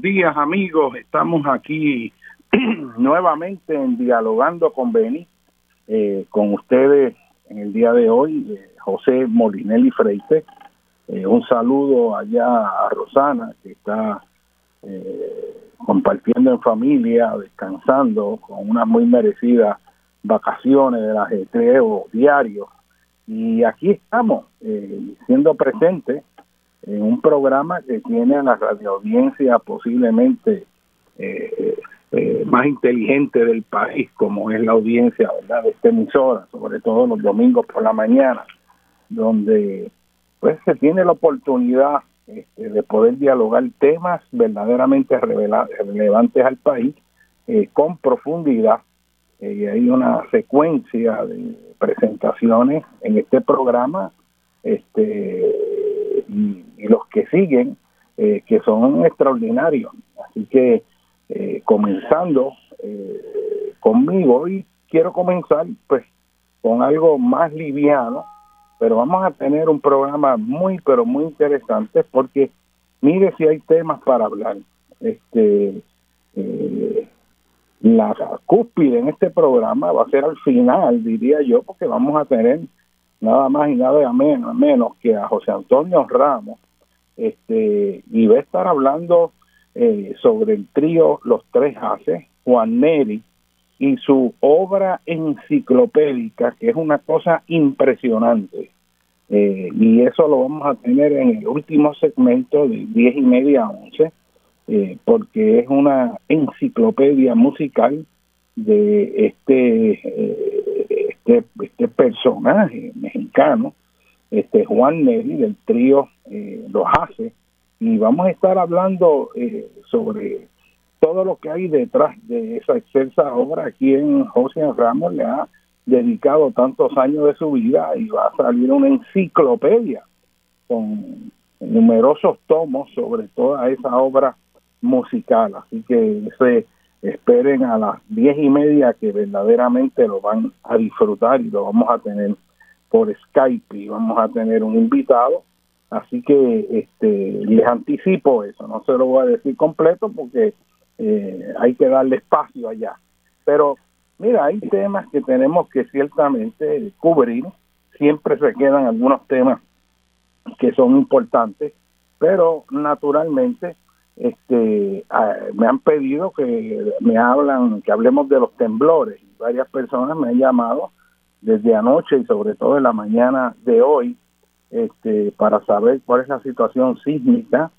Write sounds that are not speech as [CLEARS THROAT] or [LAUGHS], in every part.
días amigos, estamos aquí [CLEARS THROAT] nuevamente en Dialogando con Beni, eh, con ustedes en el día de hoy, eh, José Molinelli Freite. Eh, un saludo allá a Rosana, que está compartiendo en familia, descansando, con unas muy merecidas vacaciones del ajetreo diario. Y aquí estamos, siendo presentes en un programa que tiene a la radioaudiencia posiblemente eh, eh, más inteligente del país, como es la audiencia de esta emisora, sobre todo los domingos por la mañana, donde pues se tiene la oportunidad este, de poder dialogar temas verdaderamente relevantes al país eh, con profundidad. y hay una secuencia de presentaciones en este programa este y, los que siguen, eh, que son extraordinarios. Así que eh, comenzando eh, conmigo, y quiero comenzar pues con algo más liviano, pero vamos a tener un programa muy, pero muy interesante porque mire si hay temas para hablar. Este, la cúspide en este programa va a ser al final, diría yo, porque vamos a tener nada más y nada menos, menos que a José Antonio Ramos, este, y va a estar hablando eh, sobre el trío Los Tres Haces, Juan Neri, y su obra enciclopédica, que es una cosa impresionante. Eh, y eso lo vamos a tener en el último segmento de 10 y media a 11, eh, porque es una enciclopedia musical de este este, este, personaje mexicano, este Juan Neri del trío eh, Los Hace, y vamos a estar hablando eh, sobre todo lo que hay detrás de esa excelsa obra a quien José Ramos le ha dedicado tantos años de su vida y va a salir una enciclopedia con numerosos tomos sobre toda esa obra musical. Así que ese esperen a las diez y media que verdaderamente lo van a disfrutar y lo vamos a tener por Skype y vamos a tener un invitado. Así que este les anticipo eso. No se lo voy a decir completo porque eh, hay que darle espacio allá. Pero mira hay temas que tenemos que ciertamente cubrir. Siempre se quedan algunos temas que son importantes pero naturalmente este me han pedido que me hablan que hablemos de los temblores. Varias personas me han llamado desde anoche y sobre todo en la mañana de hoy este, para saber cuál es la situación sísmica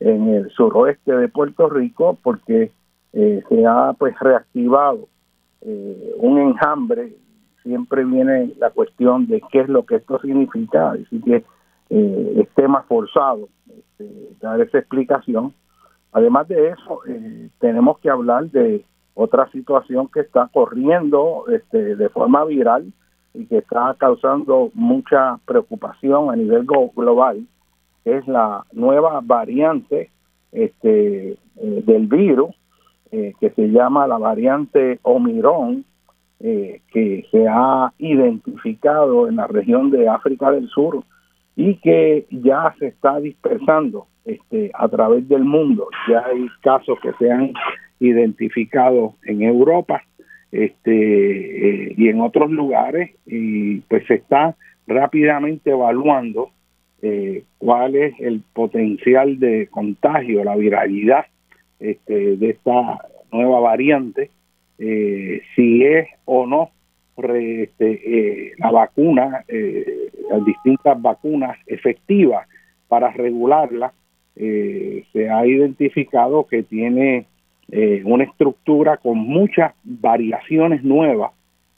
en el suroeste de Puerto Rico porque eh, se ha pues reactivado eh, un enjambre. Siempre viene la cuestión de qué es lo que esto significa decir que eh, es tema forzado este, dar esa explicación además de eso tenemos que hablar de otra situación que está corriendo este, de forma viral y que está causando mucha preocupación a nivel global es la nueva variante este, eh, del virus eh, que se llama la variante Omicron eh, que se ha identificado en la región de África del Sur y que ya se está dispersando este, a través del mundo. Ya hay casos que se han identificado en Europa este y en otros lugares y pues se está rápidamente evaluando eh, cuál es el potencial de contagio, la viralidad este, de esta nueva variante, eh, si es o no este, eh, la vacuna, las distintas vacunas efectivas para regularla, se ha identificado que tiene una estructura con muchas variaciones nuevas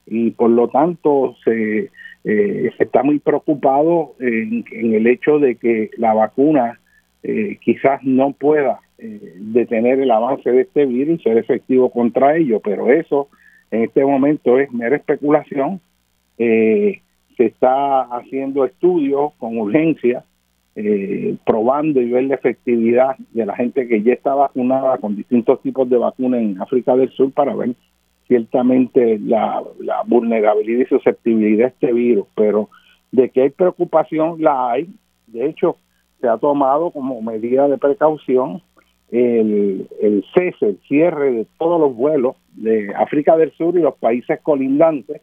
y por lo tanto se eh, está muy preocupado en, el hecho de que la vacuna eh, quizás no pueda eh, detener el avance de este virus y ser efectivo contra ello, pero eso en este momento es mera especulación. se está haciendo estudios con urgencia, probando y ver la efectividad de la gente que ya está vacunada con distintos tipos de vacunas en África del Sur para ver ciertamente la, vulnerabilidad y susceptibilidad de este virus, pero de que hay preocupación la hay. De hecho, se ha tomado como medida de precaución el, el cese, el cierre de todos los vuelos de África del Sur y los países colindantes.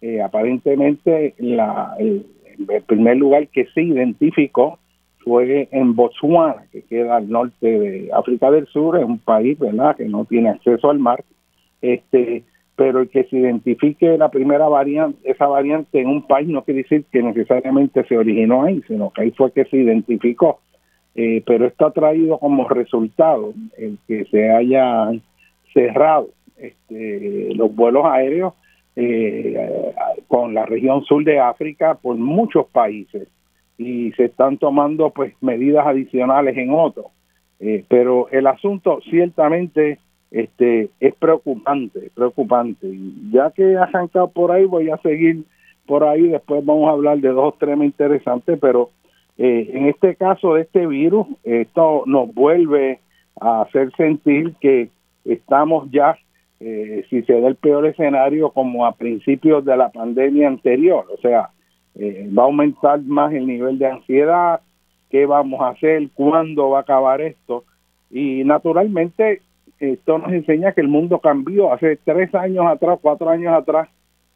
Eh, aparentemente, la, el, primer lugar que se identificó fue en Botswana, que queda al norte de África del Sur, es un país ¿verdad? que no tiene acceso al mar este pero el que se identifique la primera variante, esa variante en un país no quiere decir que necesariamente se originó ahí, sino que ahí fue que se identificó. Eh, pero esto ha traído como resultado el que se haya cerrado este, los vuelos aéreos eh, con la región sur de África por muchos países y se están tomando pues medidas adicionales en otros. Eh, pero el asunto ciertamente este es preocupante, preocupante. Ya que he arrancado por ahí, voy a seguir por ahí, después vamos a hablar de dos temas interesantes, pero eh, en este caso de este virus, esto nos vuelve a hacer sentir que estamos ya, eh, si se da el peor escenario, como a principios de la pandemia anterior, o sea, eh, va a aumentar más el nivel de ansiedad, qué vamos a hacer, cuándo va a acabar esto, y naturalmente esto nos enseña que el mundo cambió. Hace tres años atrás, cuatro años atrás,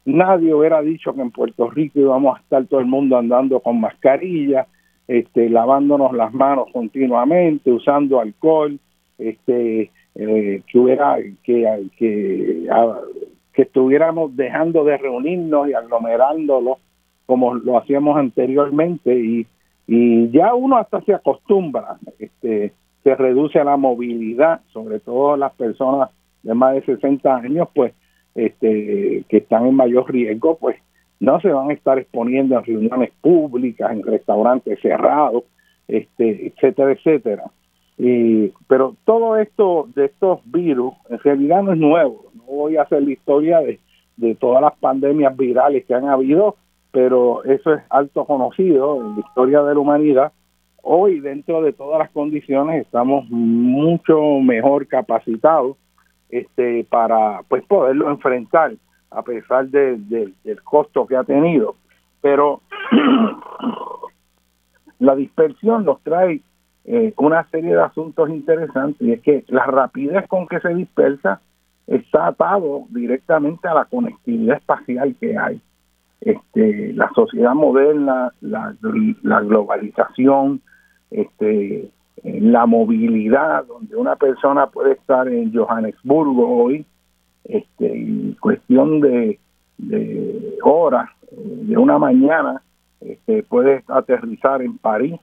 nadie hubiera dicho que en Puerto Rico íbamos a estar todo el mundo andando con mascarilla, este, lavándonos las manos continuamente, usando alcohol, este, eh, que hubiera que, que, que estuviéramos dejando de reunirnos y aglomerándolo como lo hacíamos anteriormente y, y ya uno hasta se acostumbra este se reduce la movilidad, sobre todo las personas de más de 60 años, pues, este, que están en mayor riesgo, pues, no se van a estar exponiendo en reuniones públicas, en restaurantes cerrados, este, etcétera, etcétera. Y, pero todo esto de estos virus en realidad no es nuevo. No voy a hacer la historia de, de todas las pandemias virales que han habido, pero eso es alto conocido en la historia de la humanidad Hoy, dentro de todas las condiciones, estamos mucho mejor capacitados este, para pues poderlo enfrentar a pesar de, del costo que ha tenido. Pero [CLEARS THROAT] la dispersión nos trae eh, una serie de asuntos interesantes y es que la rapidez con que se dispersa está atado directamente a la conectividad espacial que hay. Este, la sociedad moderna, la, globalización, este, la movilidad, donde una persona puede estar en Johannesburgo hoy, este, en cuestión de de horas, de una mañana, este, puedes aterrizar en París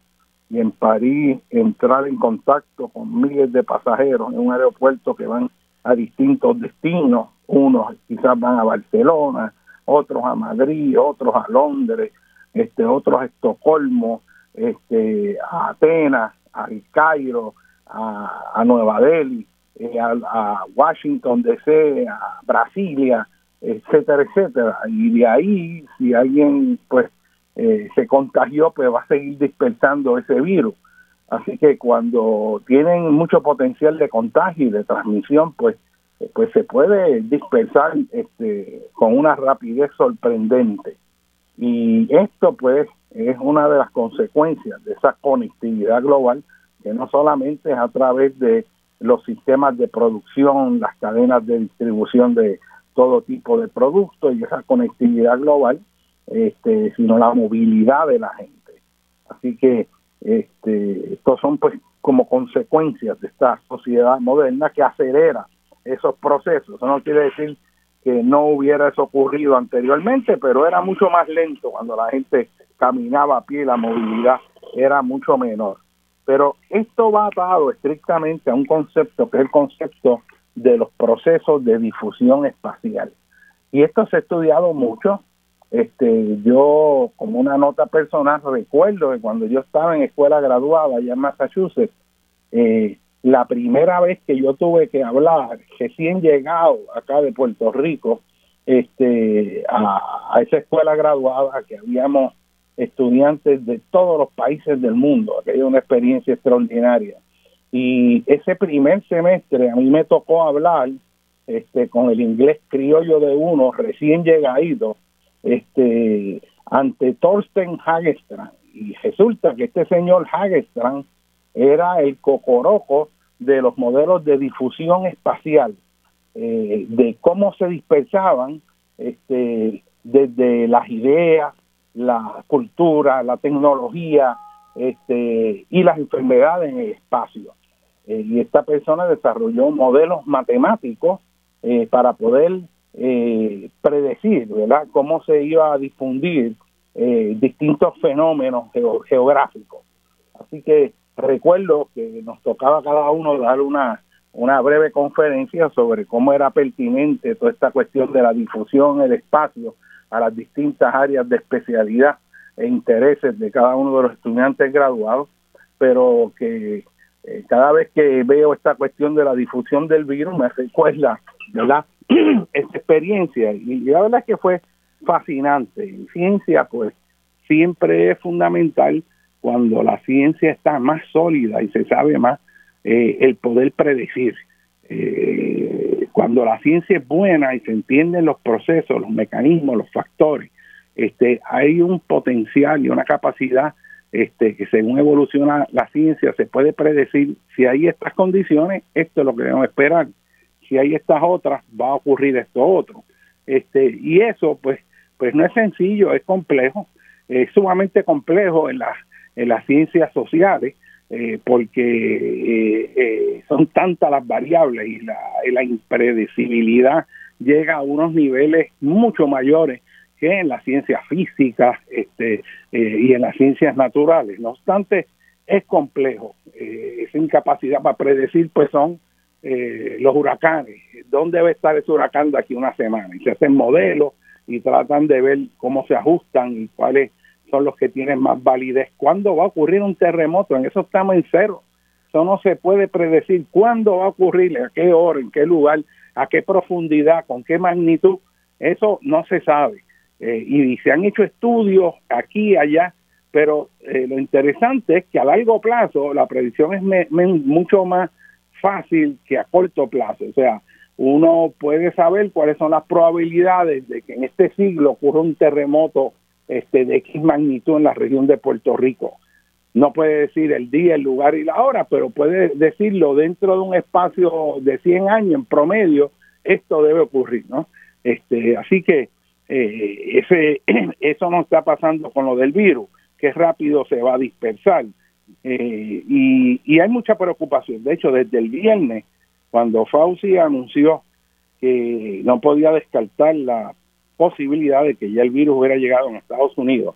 y en París entrar en contacto con miles de pasajeros en un aeropuerto que van a distintos destinos, unos quizás van a Barcelona, otros a Madrid, otros a Londres, este, otros a Estocolmo, este, a Atenas, a Cairo, a, Nueva Delhi, eh, a, Washington DC, a Brasilia, etcétera, etcétera. Y de ahí, si alguien pues eh, se contagió, pues va a seguir dispersando ese virus. Así que cuando tienen mucho potencial de contagio y de transmisión, pues, pues se puede dispersar este, con una rapidez sorprendente. Y esto pues es una de las consecuencias de esa conectividad global, que no solamente es a través de los sistemas de producción, las cadenas de distribución de todo tipo de productos y esa conectividad global, este, sino la movilidad de la gente. Así que este, estos son pues como consecuencias de esta sociedad moderna que acelera esos procesos. Eso no quiere decir que no hubiera eso ocurrido anteriormente, pero era mucho más lento cuando la gente caminaba a pie, la movilidad era mucho menor. Pero esto va atado estrictamente a un concepto que es el concepto de los procesos de difusión espacial. Y esto se ha estudiado mucho este, yo, como una nota personal, recuerdo que cuando yo estaba en escuela graduada allá en Massachusetts, eh, la primera vez que yo tuve que hablar, recién llegado acá de Puerto Rico, este, a, a esa escuela graduada, que habíamos estudiantes de todos los países del mundo, aquella una experiencia extraordinaria. Y ese primer semestre a mí me tocó hablar este, con el inglés criollo de uno recién llegadito este, ante Thorsten Hagestrand. Y resulta que este señor Hagestrand era el cocoroco de los modelos de difusión espacial, eh, de cómo se dispersaban este, desde las ideas, la cultura, la tecnología este, y las enfermedades en el espacio. Eh, y esta persona desarrolló modelos matemáticos eh, para poder eh, predecir, ¿verdad?, cómo se iba a difundir eh, distintos fenómenos geográficos. Así que recuerdo que nos tocaba cada uno dar una, una breve conferencia sobre cómo era pertinente toda esta cuestión de la difusión el espacio a las distintas áreas de especialidad e intereses de cada uno de los estudiantes graduados, pero que eh, cada vez que veo esta cuestión de la difusión del virus me recuerda, ¿verdad? [CLEARS THROAT] experiencia y la verdad es que fue fascinante. En ciencia, pues siempre es fundamental cuando la ciencia está más sólida y se sabe más eh, el poder predecir. Eh, cuando la ciencia es buena y se entienden los procesos, los mecanismos, los factores, este, hay un potencial y una capacidad este, que según evoluciona la ciencia se puede predecir si hay estas condiciones, esto es lo que debemos esperar si hay estas otras, va a ocurrir esto otro. Este, y eso, pues, pues no es sencillo, es complejo, es sumamente complejo en las, en las ciencias sociales, eh, porque eh, eh, son tantas las variables y la, la impredecibilidad llega a unos niveles mucho mayores que en las ciencias físicas este, y en las ciencias naturales. No obstante, es complejo. esa incapacidad para predecir, pues son eh, los huracanes, dónde debe estar ese huracán de aquí una semana. Y se hacen modelos y tratan de ver cómo se ajustan y cuáles son los que tienen más validez. ¿Cuándo va a ocurrir un terremoto? En eso estamos en cero. Eso no se puede predecir cuándo va a ocurrir, a qué hora, en qué lugar, a qué profundidad, con qué magnitud. Eso no se sabe. Eh, y se han hecho estudios aquí y allá, pero eh, lo interesante es que a largo plazo la predicción es mucho más fácil que a corto plazo. O sea, uno puede saber cuáles son las probabilidades de que en este siglo ocurra un terremoto este, de X magnitud en la región de Puerto Rico. No puede decir el día, el lugar y la hora, pero puede decirlo dentro de un espacio de 100 años en promedio, esto debe ocurrir, ¿no? Este, así que eh, ese, [CLEARS THROAT] eso no está pasando con lo del virus, que rápido se va a dispersar. Eh, y, hay mucha preocupación. De hecho, desde el viernes, cuando Fauci anunció que no podía descartar la posibilidad de que ya el virus hubiera llegado en Estados Unidos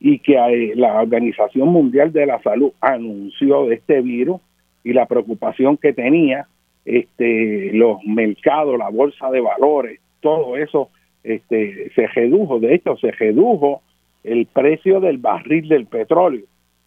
y que eh, la Organización Mundial de la Salud anunció de este virus y la preocupación que tenía este los mercados, la bolsa de valores, todo eso este se redujo, de hecho se redujo el precio del barril del petróleo.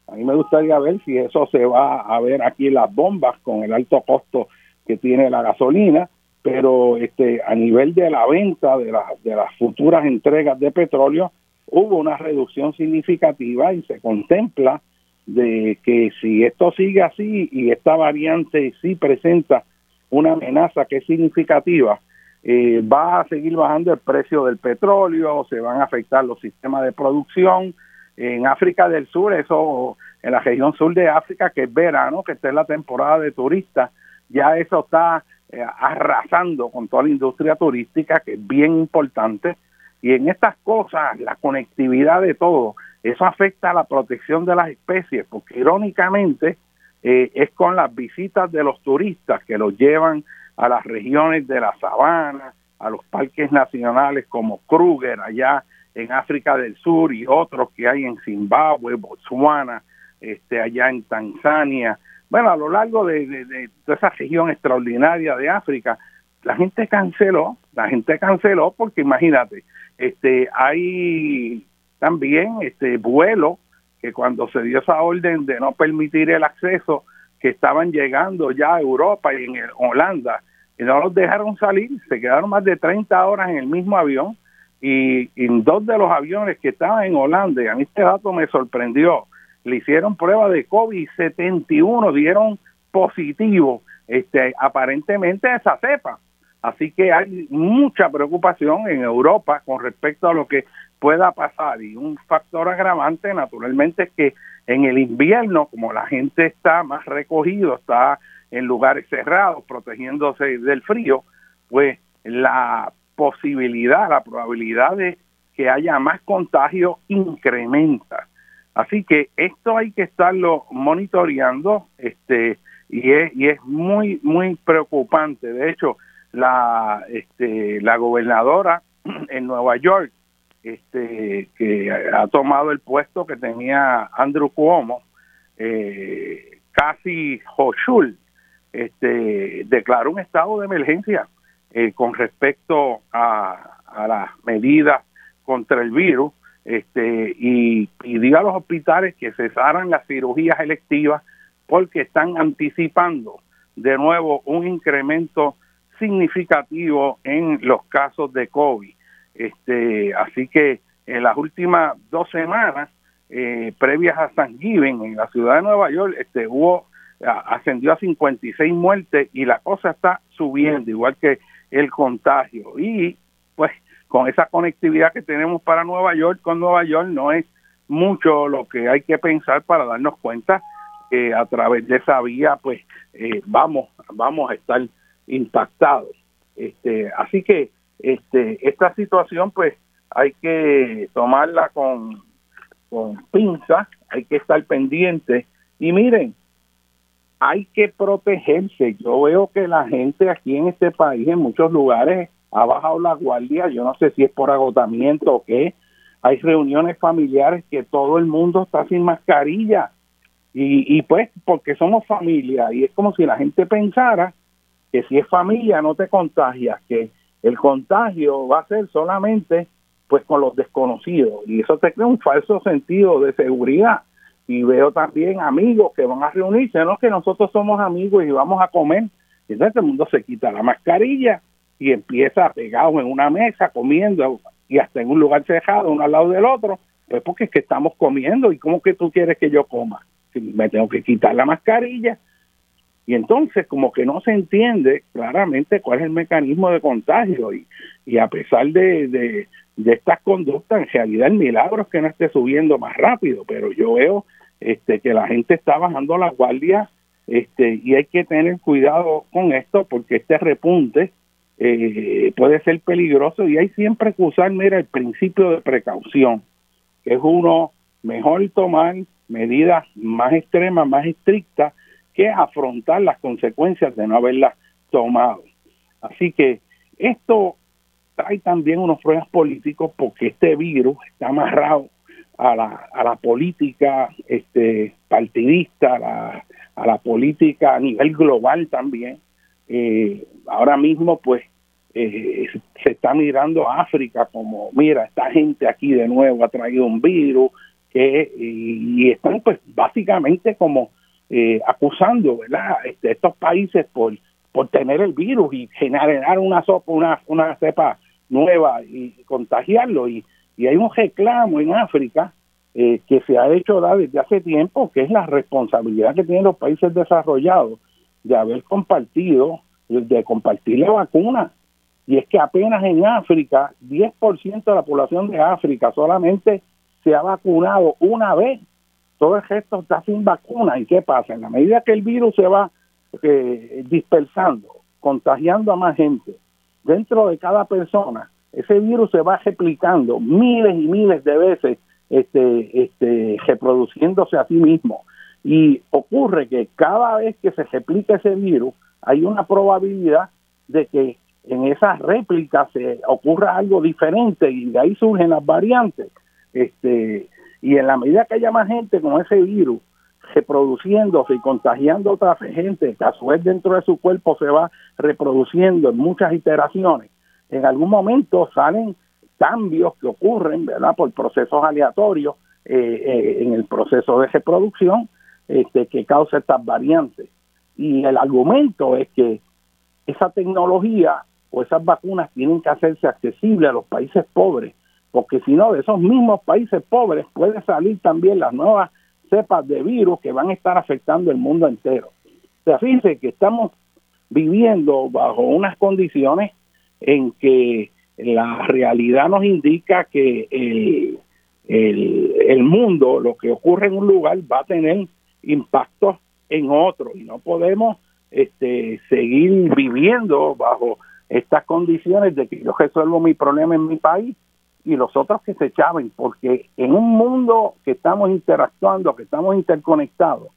A mí me gustaría ver si eso se va a ver aquí en las bombas con el alto costo que tiene la gasolina, pero este a nivel de la venta de, de las futuras entregas de petróleo hubo una reducción significativa y se contempla de que si esto sigue así y esta variante sí presenta una amenaza que es significativa, eh, va a seguir bajando el precio del petróleo, se van a afectar los sistemas de producción. En África del Sur, eso, en la región sur de África, que es verano, que está en la temporada de turistas, ya eso está eh, arrasando con toda la industria turística, que es bien importante. Y en estas cosas, la conectividad de todo, eso afecta a la protección de las especies, porque irónicamente eh, es con las visitas de los turistas que los llevan a las regiones de la sabana, a los parques nacionales como Kruger allá en África del Sur y otros que hay en Zimbabue, Botswana, este, allá en Tanzania. Bueno, a lo largo de, de, esa región extraordinaria de África, la gente canceló, la gente canceló porque imagínate, este, hay también este vuelo que cuando se dio esa orden de no permitir el acceso, que estaban llegando ya a Europa y en Holanda, y no los dejaron salir, se quedaron más de 30 horas en el mismo avión, y en dos de los aviones que estaban en Holanda, y a mí este dato me sorprendió, le hicieron prueba de COVID y 71 dieron positivo, este, aparentemente esa cepa. Así que hay mucha preocupación en Europa con respecto a lo que pueda pasar y un factor agravante naturalmente es que en el invierno como la gente está más recogido, está en lugares cerrados protegiéndose del frío, pues la posibilidad, la probabilidad de que haya más contagio incrementa. Así que esto hay que estarlo monitoreando este y es, y es muy muy preocupante. De hecho, la este la gobernadora [CLEARS THROAT] en Nueva York este, que ha tomado el puesto que tenía Andrew Cuomo, eh, casi Hochul, este, declaró un estado de emergencia eh, con respecto a, a, las medidas contra el virus este, y pidió a los hospitales que cesaran las cirugías electivas porque están anticipando de nuevo un incremento significativo en los casos de COVID. Este, así que en las últimas dos semanas eh, previas a San Given en la ciudad de Nueva York, este, hubo ascendió a 56 muertes y la cosa está subiendo, igual que el contagio. Y pues con esa conectividad que tenemos para Nueva York, con Nueva York no es mucho lo que hay que pensar para darnos cuenta que a través de esa vía pues eh, vamos vamos a estar impactados. Este, así que este, esta situación pues hay que tomarla con, con pinza, hay que estar pendiente y miren, hay que protegerse. Yo veo que la gente aquí en este país, en muchos lugares, ha bajado la guardia. Yo no sé si es por agotamiento o qué. Hay reuniones familiares que todo el mundo está sin mascarilla. Y, y pues, porque somos familia. Y es como si la gente pensara que si es familia no te contagias, que el contagio va a ser solamente pues con los desconocidos y eso te crea un falso sentido de seguridad y veo también amigos que van a reunirse, no que nosotros somos amigos y vamos a comer, y entonces el mundo se quita la mascarilla y empieza pegado en una mesa comiendo y hasta en un lugar cerrado uno al lado del otro, pues porque es que estamos comiendo y cómo que tú quieres que yo coma, si me tengo que quitar la mascarilla, y entonces como que no se entiende claramente cuál es el mecanismo de contagio y, y a pesar de, de, estas conductas, en realidad el milagro es que no esté subiendo más rápido, pero yo veo este que la gente está bajando la guardia este, y hay que tener cuidado con esto porque este repunte eh, puede ser peligroso y hay siempre que usar, mira, el principio de precaución, que es uno mejor tomar medidas más extremas, más estrictas, que afrontar las consecuencias de no haberlas tomado. Así que esto trae también unos problemas políticos porque este virus está amarrado a la, a la política este, partidista, a la, a la política a nivel global también. Eh, ahora mismo, pues, eh, se está mirando a África como, mira, esta gente aquí de nuevo ha traído un virus, que, y, están pues básicamente como eh, acusando, ¿verdad? Este, estos países por, por tener el virus y generar una sopa, una, una cepa nueva y contagiarlo. Y, y hay un reclamo en África eh, que se ha hecho desde hace tiempo, que es la responsabilidad que tienen los países desarrollados de haber compartido, de compartir la vacuna. Y es que apenas en África, 10% de la población de África solamente se ha vacunado una vez. Todo el resto está sin vacuna. ¿Y qué pasa? En la medida que el virus se va eh, dispersando, contagiando a más gente, dentro de cada persona, ese virus se va replicando miles y miles de veces este, este, reproduciéndose a sí mismo. Y ocurre que cada vez que se replica ese virus, hay una probabilidad de que en esa réplica se ocurra algo diferente y de ahí surgen las variantes. Este, y en la medida que haya más gente con ese virus reproduciéndose y contagiando a otra gente, que a su vez dentro de su cuerpo se va reproduciendo en muchas iteraciones, en algún momento salen cambios que ocurren, ¿verdad? Por procesos aleatorios eh, eh, en el proceso de reproducción este, que causa estas variantes. Y el argumento es que esa tecnología o esas vacunas tienen que hacerse accesibles a los países pobres, porque si no, de esos mismos países pobres pueden salir también las nuevas cepas de virus que van a estar afectando el mundo entero. O sea, fíjense que estamos viviendo bajo unas condiciones en que la realidad nos indica que el, el, mundo, lo que ocurre en un lugar, va a tener impactos en otro y no podemos este, seguir viviendo bajo estas condiciones de que yo resuelvo mi problema en mi país y los otros que se echaban, porque en un mundo que estamos interactuando, que estamos interconectados,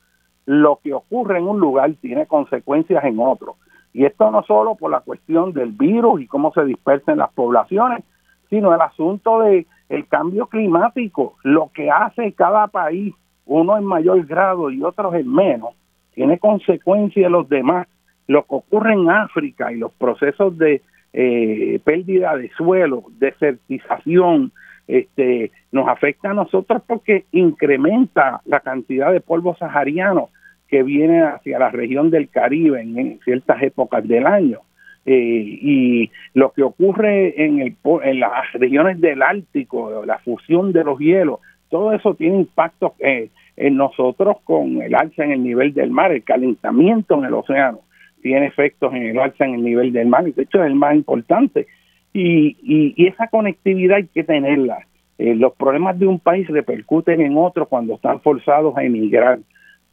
lo que ocurre en un lugar tiene consecuencias en otro. Y esto no solo por la cuestión del virus y cómo se dispersan las poblaciones, sino el asunto de el cambio climático, lo que hace cada país, uno en mayor grado y otros en menos, tiene consecuencias en los demás. Lo que ocurre en África y los procesos de eh, pérdida de suelo, desertización, este, nos afecta a nosotros porque incrementa la cantidad de polvo sahariano que viene hacia la región del Caribe en, ciertas épocas del año. Eh, y lo que ocurre en, el, en las regiones del Ártico, la fusión de los hielos, todo eso tiene impacto eh, en nosotros con el alza en el nivel del mar, el calentamiento en el océano tiene efectos en el alza en el nivel del mar, y de hecho es el más importante. Y, y, esa conectividad hay que tenerla. Eh, los problemas de un país repercuten en otro cuando están forzados a emigrar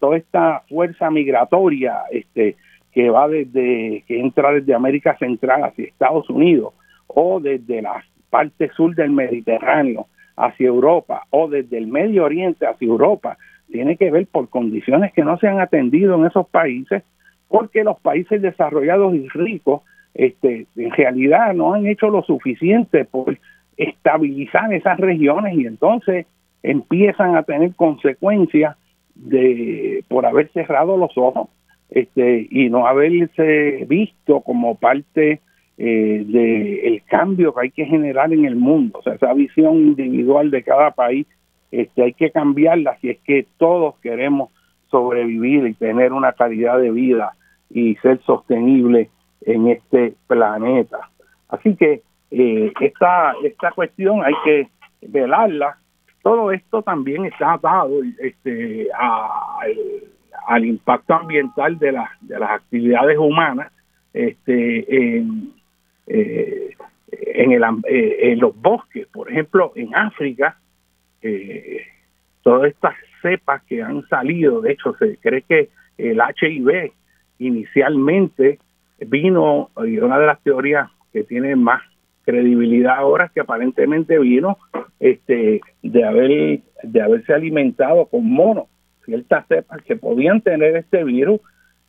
toda esta fuerza migratoria este, que va desde, que entra desde América Central hacia Estados Unidos, o desde la parte sur del Mediterráneo hacia Europa, o desde el Medio Oriente hacia Europa, tiene que ver por condiciones que no se han atendido en esos países, porque los países desarrollados y ricos, este, en realidad no han hecho lo suficiente por estabilizar esas regiones y entonces empiezan a tener consecuencias de por haber cerrado los ojos este y no haberse visto como parte eh, del cambio que hay que generar en el mundo, o sea, esa visión individual de cada país, este, hay que cambiarla si es que todos queremos sobrevivir y tener una calidad de vida y ser sostenible en este planeta. Así que eh, esta, esta cuestión hay que velarla todo esto también está atado este, al impacto ambiental de, de las actividades humanas este, en, eh, en, el, eh, en los bosques. Por ejemplo, en África, eh, todas estas cepas que han salido, de hecho se cree que el HIV inicialmente vino, y una de las teorías que tiene más credibilidad ahora que aparentemente vino este de haber de haberse alimentado con monos ciertas cepas que podían tener este virus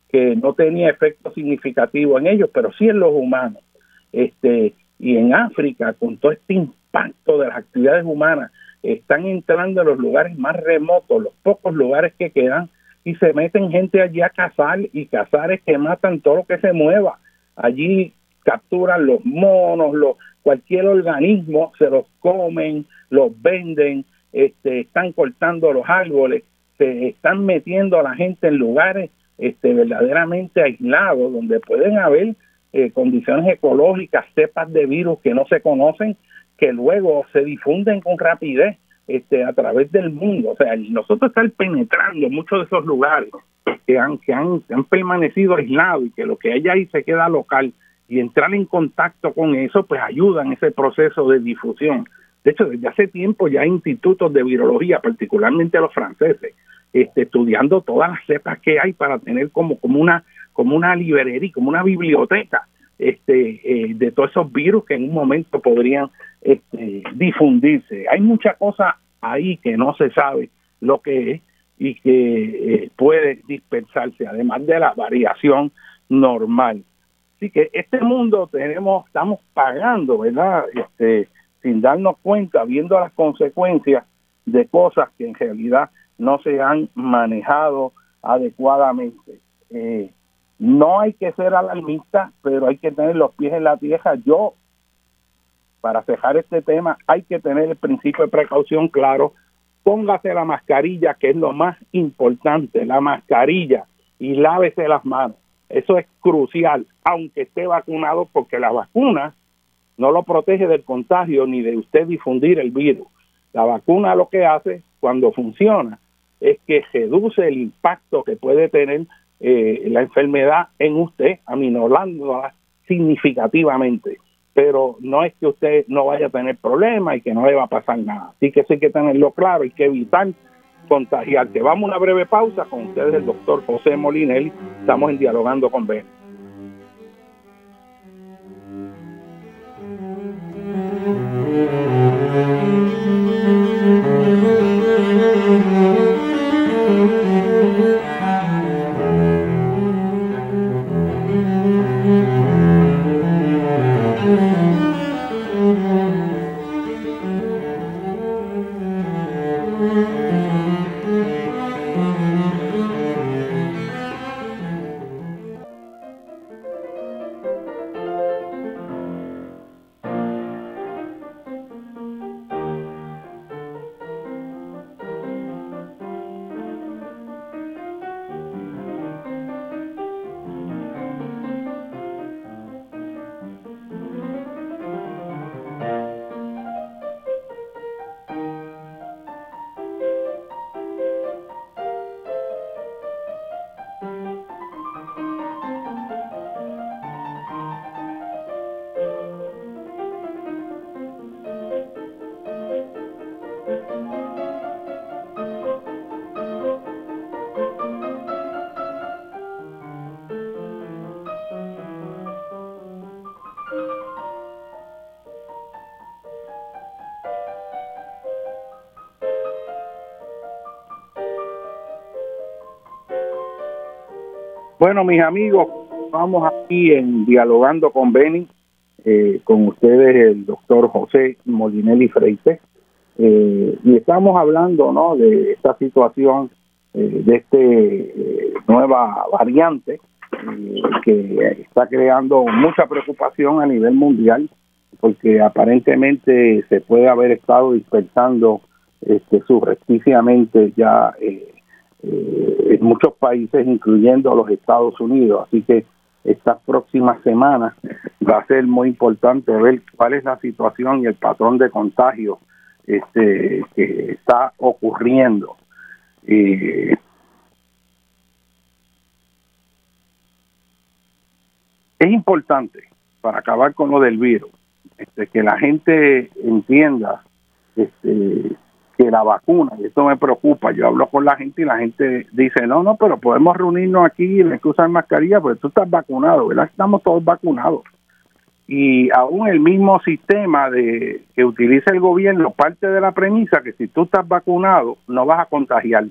que no tenía efecto significativo en ellos pero sí en los humanos este y en África, con todo este impacto de las actividades humanas, están entrando a los lugares más remotos, los pocos lugares que quedan, y se meten gente allí a cazar y cazar es que matan todo lo que se mueva. Allí capturan los monos, los, cualquier organismo, se los comen, los venden, este, están cortando los árboles, se están metiendo a la gente en lugares este, verdaderamente aislados, donde pueden haber eh, condiciones ecológicas, cepas de virus que no se conocen, que luego se difunden con rapidez este, a través del mundo. O sea, nosotros estar penetrando muchos de esos lugares que han, que han, han permanecido aislados y que lo que hay ahí se queda local y entrar en contacto con eso, pues ayuda en ese proceso de difusión. De hecho, desde hace tiempo ya hay institutos de virología, particularmente los franceses, este, estudiando todas las cepas que hay para tener como, como una como una librería, como una biblioteca este, eh, de todos esos virus que en un momento podrían este, difundirse. Hay mucha cosa ahí que no se sabe lo que es y que eh, puede dispersarse, además de la variación normal. Así que este mundo tenemos, estamos pagando, ¿verdad? Este, sin darnos cuenta, viendo las consecuencias de cosas que en realidad no se han manejado adecuadamente. Eh, no hay que ser alarmista, pero hay que tener los pies en la tierra. Yo, para cejar este tema, hay que tener el principio de precaución claro. Póngase la mascarilla, que es lo más importante, la mascarilla, y lávese las manos. Eso es crucial, aunque esté vacunado, porque la vacuna no lo protege del contagio ni de usted difundir el virus. La vacuna lo que hace cuando funciona es que reduce el impacto que puede tener eh, la enfermedad en usted, aminorándola significativamente. Pero no es que usted no vaya a tener problemas y que no le va a pasar nada. Así que sí hay que tenerlo claro, hay que evitar contagiarte. Vamos a una breve pausa con ustedes, el doctor José Molinelli. Estamos en Dialogando con Ben. Bueno, mis amigos, vamos aquí en Dialogando con Beni, eh, con ustedes el doctor José Molinelli Freite, eh, y estamos hablando ¿no? de esta situación, eh, de este nueva variante que está creando mucha preocupación a nivel mundial, porque aparentemente se puede haber estado dispersando este, subrepticiamente ya eh, en muchos países, incluyendo los Estados Unidos. Así que estas próximas semanas va a ser muy importante ver cuál es la situación y el patrón de contagio este, que está ocurriendo. Eh, es importante para acabar con lo del virus este, que la gente entienda este, que la vacuna, y esto me preocupa, yo hablo con la gente y la gente dice, no, no, pero podemos reunirnos aquí hay que usar mascarilla porque tú estás vacunado, ¿verdad? Estamos todos vacunados. Y aún el mismo sistema de que utiliza el gobierno parte de la premisa que si tú estás vacunado no vas a contagiar.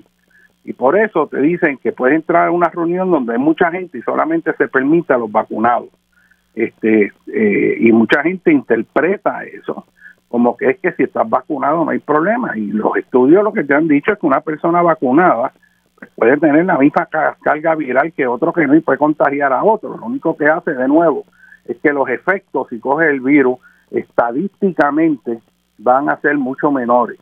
Y por eso te dicen que puedes entrar a una reunión donde hay mucha gente y solamente se permite a los vacunados. este eh, y mucha gente interpreta eso como que es que si estás vacunado no hay problema. Y los estudios lo que te han dicho es que una persona vacunada pues, puede tener la misma carga viral que otro que no y puede contagiar a otro. Lo único que hace de nuevo es que los efectos si coge el virus estadísticamente van a ser mucho menores.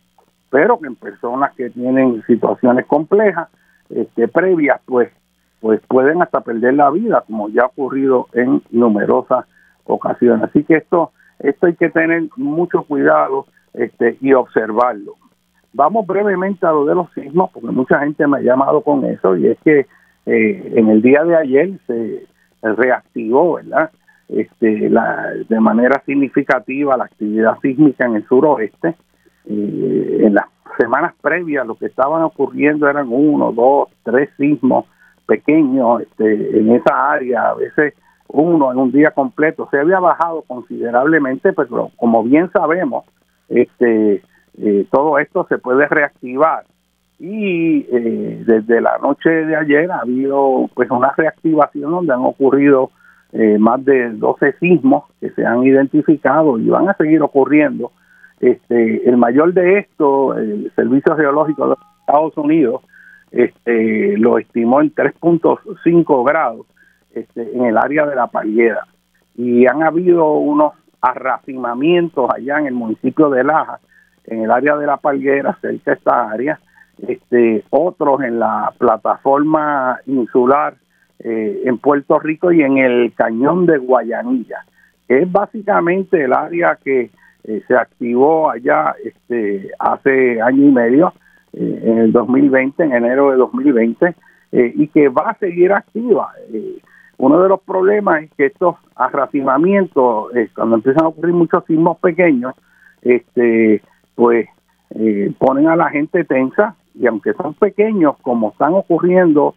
Pero que en personas que tienen situaciones complejas este, previas pues pues pueden hasta perder la vida, como ya ha ocurrido en numerosas ocasiones. Así que esto, esto hay que tener mucho cuidado este, y observarlo. Vamos brevemente a lo de los sismos, porque mucha gente me ha llamado con eso, y es que eh, en el día de ayer se reactivó, ¿verdad? Este, la, de manera significativa la actividad sísmica en el suroeste. Eh, en las semanas previas lo que estaban ocurriendo eran uno, dos, tres sismos pequeños este, en esa área, a veces uno en un día completo, se había bajado considerablemente, pero como bien sabemos, este, eh, todo esto se puede reactivar. Y eh, desde la noche de ayer ha habido pues una reactivación donde han ocurrido eh, más de 12 sismos que se han identificado y van a seguir ocurriendo. Este, el mayor de estos, el Servicio Geológico de Estados Unidos, este, lo estimó en 3.5 grados este, en el área de la Pallera. Y han habido unos arracimamientos allá en el municipio de Laja, en el área de la Palguera, cerca de esta área, este, otros en la plataforma insular eh, en Puerto Rico y en el cañón de Guayanilla, que es básicamente el área que eh, se activó allá este, hace año y medio eh, en el 2020, en enero de 2020, eh, y que va a seguir activa. Eh, uno de los problemas es que estos arracimamientos, cuando empiezan a ocurrir muchos sismos pequeños, este, pues ponen a la gente tensa y aunque son pequeños, como están ocurriendo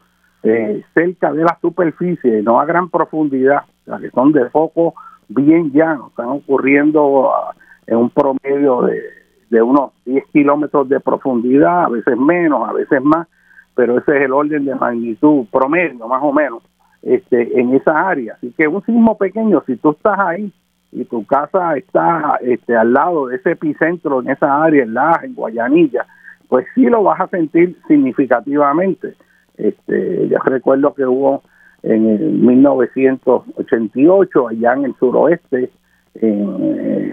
cerca de la superficie, no a gran profundidad, o que son de foco bien llano, están ocurriendo ah, en un promedio de de unos 10 kilómetros de profundidad, a veces menos, a veces más, pero ese es el orden de magnitud promedio, más o menos, este, en esa área. Así que un sismo pequeño, si tú estás ahí y tu casa está este, al lado de ese epicentro en esa área, en Laja, en Guayanilla, pues sí lo vas a sentir significativamente. Este, yo recuerdo que hubo en el 1988, allá en el suroeste, en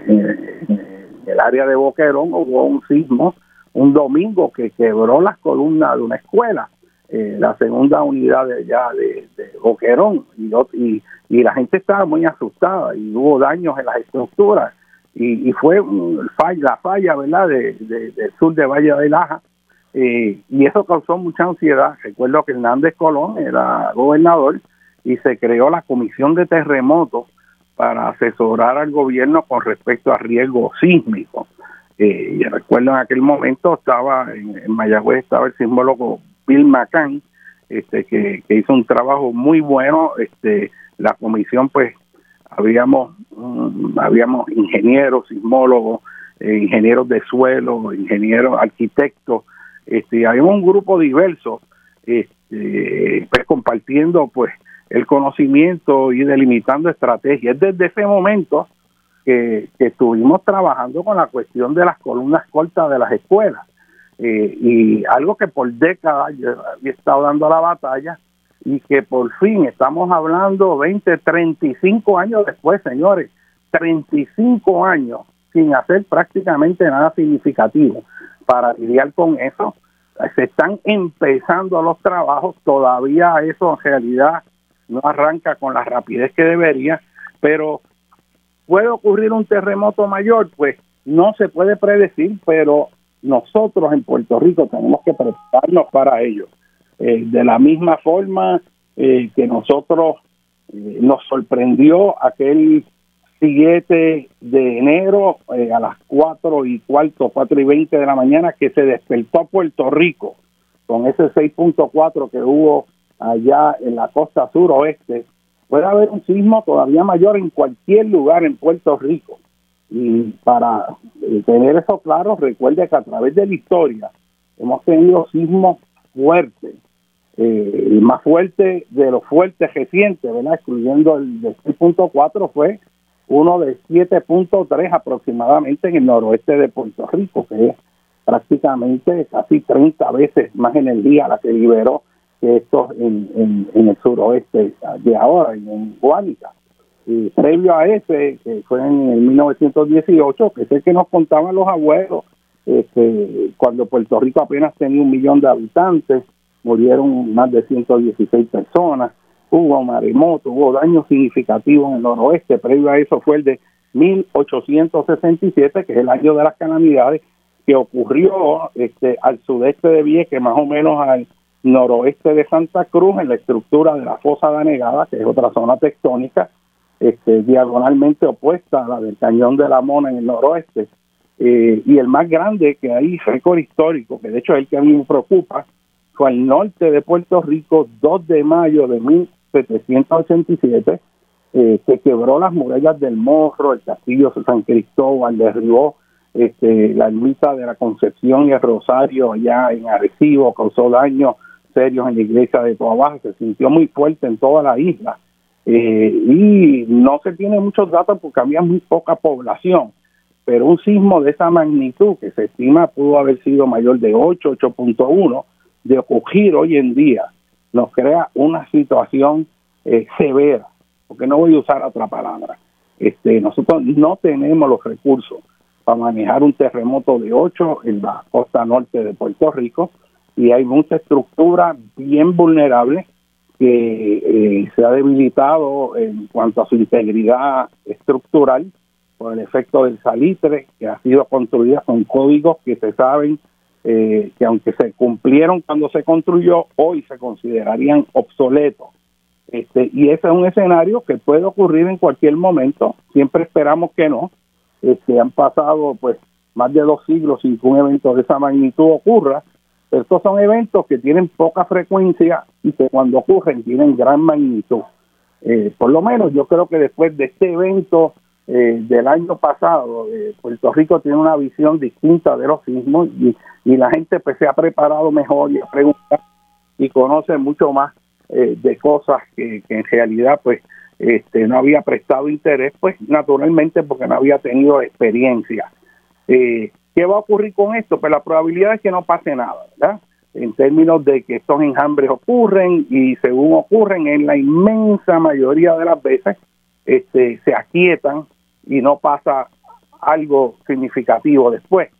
el área de Boquerón hubo un sismo un domingo que quebró las columnas de una escuela, eh, la segunda unidad de allá de, Boquerón, y, y, la gente estaba muy asustada y hubo daños en las estructuras. Y, fue la falla, ¿verdad?, de, del sur de Valle de Laja, eh, y eso causó mucha ansiedad. Recuerdo que Hernández Colón era gobernador y se creó la Comisión de Terremotos para asesorar al gobierno con respecto a riesgo sísmico. Eh, y recuerdo en aquel momento estaba en, Mayagüez estaba el sismólogo Bill McCann, este, que, hizo un trabajo muy bueno. Este, la comisión, pues, habíamos, mm, habíamos ingenieros, sismólogos, eh, ingenieros de suelo, ingenieros, arquitectos, este, había un grupo diverso, este, pues, compartiendo, pues, el conocimiento y delimitando estrategias. Desde ese momento que, estuvimos trabajando con la cuestión de las columnas cortas de las escuelas. Eh, y algo que por décadas yo había estado dando la batalla y que por fin estamos hablando 20, 35 años después, señores, 35 años sin hacer prácticamente nada significativo para lidiar con eso. Se están empezando los trabajos, todavía eso en realidad no arranca con la rapidez que debería, pero puede ocurrir un terremoto mayor, pues no se puede predecir, pero nosotros en Puerto Rico tenemos que prepararnos para ello. Eh, de la misma forma eh, que nosotros eh, nos sorprendió aquel 7 de enero a las 4 y cuarto, 4 y 20 de la mañana que se despertó Puerto Rico con ese 6.4 que hubo allá en la costa suroeste, puede haber un sismo todavía mayor en cualquier lugar en Puerto Rico. Y para eh, tener eso claro, recuerde que a través de la historia hemos tenido sismos fuertes Eh, el más fuerte de los fuertes recientes, ¿verdad? Excluyendo el de 6.4 fue uno de 7.3 aproximadamente en el noroeste de Puerto Rico, que es prácticamente casi 30 veces más energía la que liberó que esto en, en, el suroeste de ahora, en Guánica. Y previo a ese, que fue en el 1918, que es el que nos contaban los abuelos, este, cuando Puerto Rico apenas tenía un millón de habitantes, murieron más de 116 personas, hubo maremoto, hubo daños significativos en el noroeste, previo a eso fue el de 1867, que es el año de las calamidades, que ocurrió este, al sudeste de Vieques, más o menos al noroeste de Santa Cruz, en la estructura de la fosa de que es otra zona tectónica, este, diagonalmente opuesta a la del Cañón de la Mona en el noroeste. Eh, y el más grande que hay, récord histórico, que de hecho es el que a mí me preocupa, fue al norte de Puerto Rico, 2 de mayo de 1787, eh, que quebró las murallas del Morro, el castillo de San Cristóbal, derribó este, la ermita de la Concepción y el Rosario allá en Arecibo, causó daños serios en la iglesia de Toa se sintió muy fuerte en toda la isla. Eh, y no se tiene muchos datos porque había muy poca población, pero un sismo de esa magnitud que se estima pudo haber sido mayor de 8, 8.1, de ocurrir hoy en día, nos crea una situación eh, severa, porque no voy a usar otra palabra. Este, nosotros no tenemos los recursos para manejar un terremoto de 8 en la costa norte de Puerto Rico y hay mucha estructura bien vulnerable que eh, se ha debilitado en cuanto a su integridad estructural por el efecto del salitre, que ha sido construida con códigos que se saben eh, que aunque se cumplieron cuando se construyó, hoy se considerarían obsoletos. Este, y ese es un escenario que puede ocurrir en cualquier momento, siempre esperamos que no. Este, han pasado pues más de dos siglos sin que un evento de esa magnitud ocurra, estos son eventos que tienen poca frecuencia y que cuando ocurren tienen gran magnitud. Eh, por lo menos yo creo que después de este evento eh, del año pasado, eh, Puerto Rico tiene una visión distinta de los sismos y, la gente pues, se ha preparado mejor y ha preguntado y conoce mucho más de cosas que, que, en realidad pues este no había prestado interés, pues naturalmente porque no había tenido experiencia. Eh, ¿Qué va a ocurrir con esto? Pues la probabilidad es que no pase nada, ¿verdad? En términos de que estos enjambres ocurren y según ocurren, en la inmensa mayoría de las veces este, se aquietan y no pasa algo significativo después.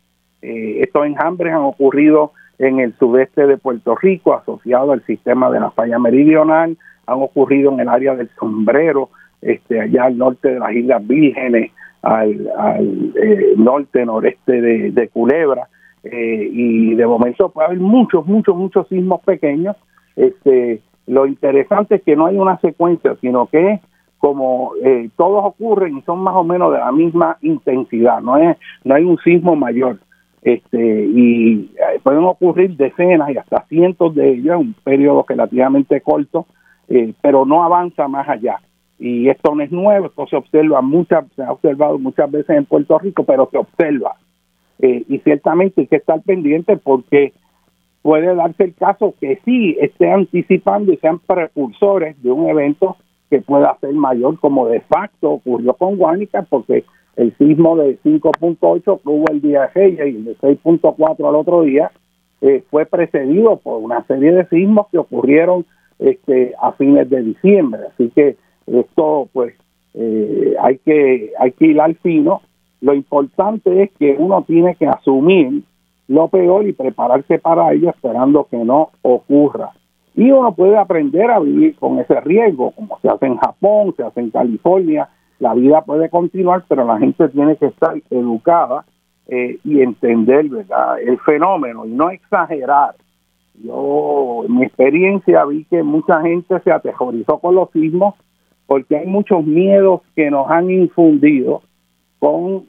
Eh, estos enjambres han ocurrido en el sudeste de Puerto Rico, asociado al sistema de la falla meridional, han ocurrido en el área del sombrero, este, allá al norte de las Islas Vírgenes, al, al eh, norte, noreste de, Culebra, eh, y de momento puede haber muchos, muchos, muchos sismos pequeños. Este, lo interesante es que no hay una secuencia, sino que como eh, todos ocurren y son más o menos de la misma intensidad, no es no hay un sismo mayor. Este, y pueden ocurrir decenas y hasta cientos de ellos en un periodo relativamente corto, pero no avanza más allá y esto no es nuevo, esto se observa muchas, se ha observado muchas veces en Puerto Rico, pero se observa. Eh, y ciertamente hay que estar pendiente porque puede darse el caso que sí esté anticipando y sean precursores de un evento que pueda ser mayor, como de facto ocurrió con Guánica, porque el sismo de 5.8 que hubo el día de y el de 6.4 al otro día eh, fue precedido por una serie de sismos que ocurrieron este, a fines de diciembre. Así que esto, pues, eh, hay que hay que al fino. Lo importante es que uno tiene que asumir lo peor y prepararse para ello esperando que no ocurra. Y uno puede aprender a vivir con ese riesgo, como se hace en Japón, se hace en California. La vida puede continuar, pero la gente tiene que estar educada eh, y entender ¿verdad? el fenómeno y no exagerar. Yo, en mi experiencia, vi que mucha gente se aterrorizó con los sismos porque hay muchos miedos que nos han infundido con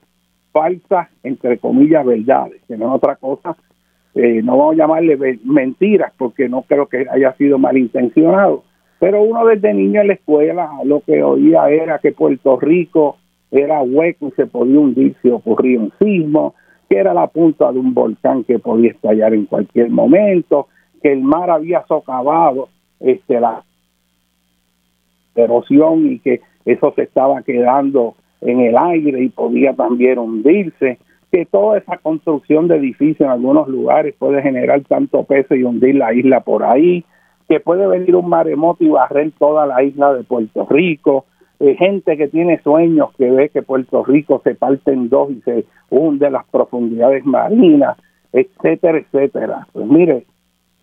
falsas, entre comillas, verdades, que no es otra cosa, eh, no vamos a llamarle mentiras, porque no creo que haya sido malintencionado, pero uno desde niño en la escuela lo que oía era que Puerto Rico era hueco y se podía hundir si ocurría un sismo, que era la punta de un volcán que podía estallar en cualquier momento, que el mar había socavado este, la erosión y que eso se estaba quedando en el aire y podía también hundirse, que toda esa construcción de edificios en algunos lugares puede generar tanto peso y hundir la isla por ahí, que puede venir un maremoto y barrer toda la isla de Puerto Rico, eh, gente que tiene sueños que ve que Puerto Rico se parte en dos y se hunde las profundidades marinas, etcétera, etcétera. Pues mire,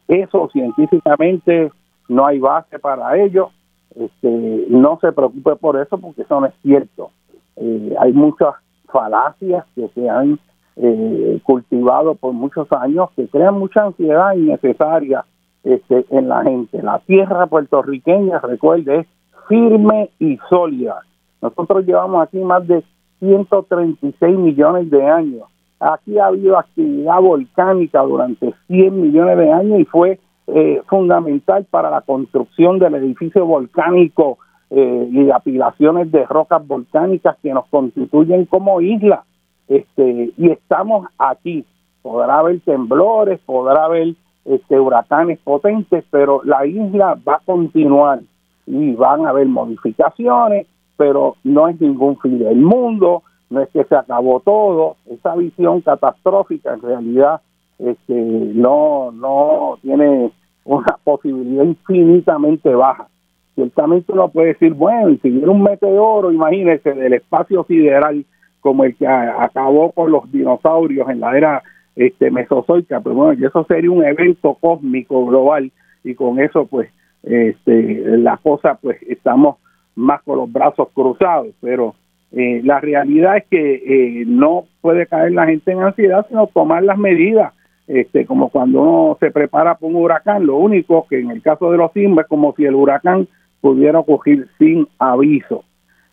eso científicamente no hay base para ello, este, no se preocupe por eso porque eso no es cierto. Eh, hay muchas falacias que se han eh, cultivado por muchos años que crean mucha ansiedad innecesaria este, en la gente. La tierra puertorriqueña, recuerde, es firme y sólida. Nosotros llevamos aquí más de 136 millones de años. Aquí ha habido actividad volcánica durante 100 millones de años y fue eh, fundamental para la construcción del edificio volcánico eh, y de apilaciones de rocas volcánicas que nos constituyen como isla. Este, y estamos aquí. Podrá haber temblores, podrá haber este, huracanes potentes, pero la isla va a continuar y van a haber modificaciones, pero no es ningún fin del mundo, no es que se acabó todo, esa visión catastrófica en realidad este, no, no tiene una [LAUGHS] posibilidad infinitamente baja. Ciertamente uno puede decir, bueno, si viene un meteoro, imagínese, del espacio sideral como el que acabó con los dinosaurios en la era este mesozoica, pero bueno, eso sería un evento cósmico global y con eso pues este la cosa pues estamos más con los brazos cruzados, pero eh, la realidad es que eh, no puede caer la gente en ansiedad, sino tomar las medidas, este, como cuando uno se prepara para un huracán. Lo único que en el caso de los sismos es como si el huracán pudiera ocurrir sin aviso.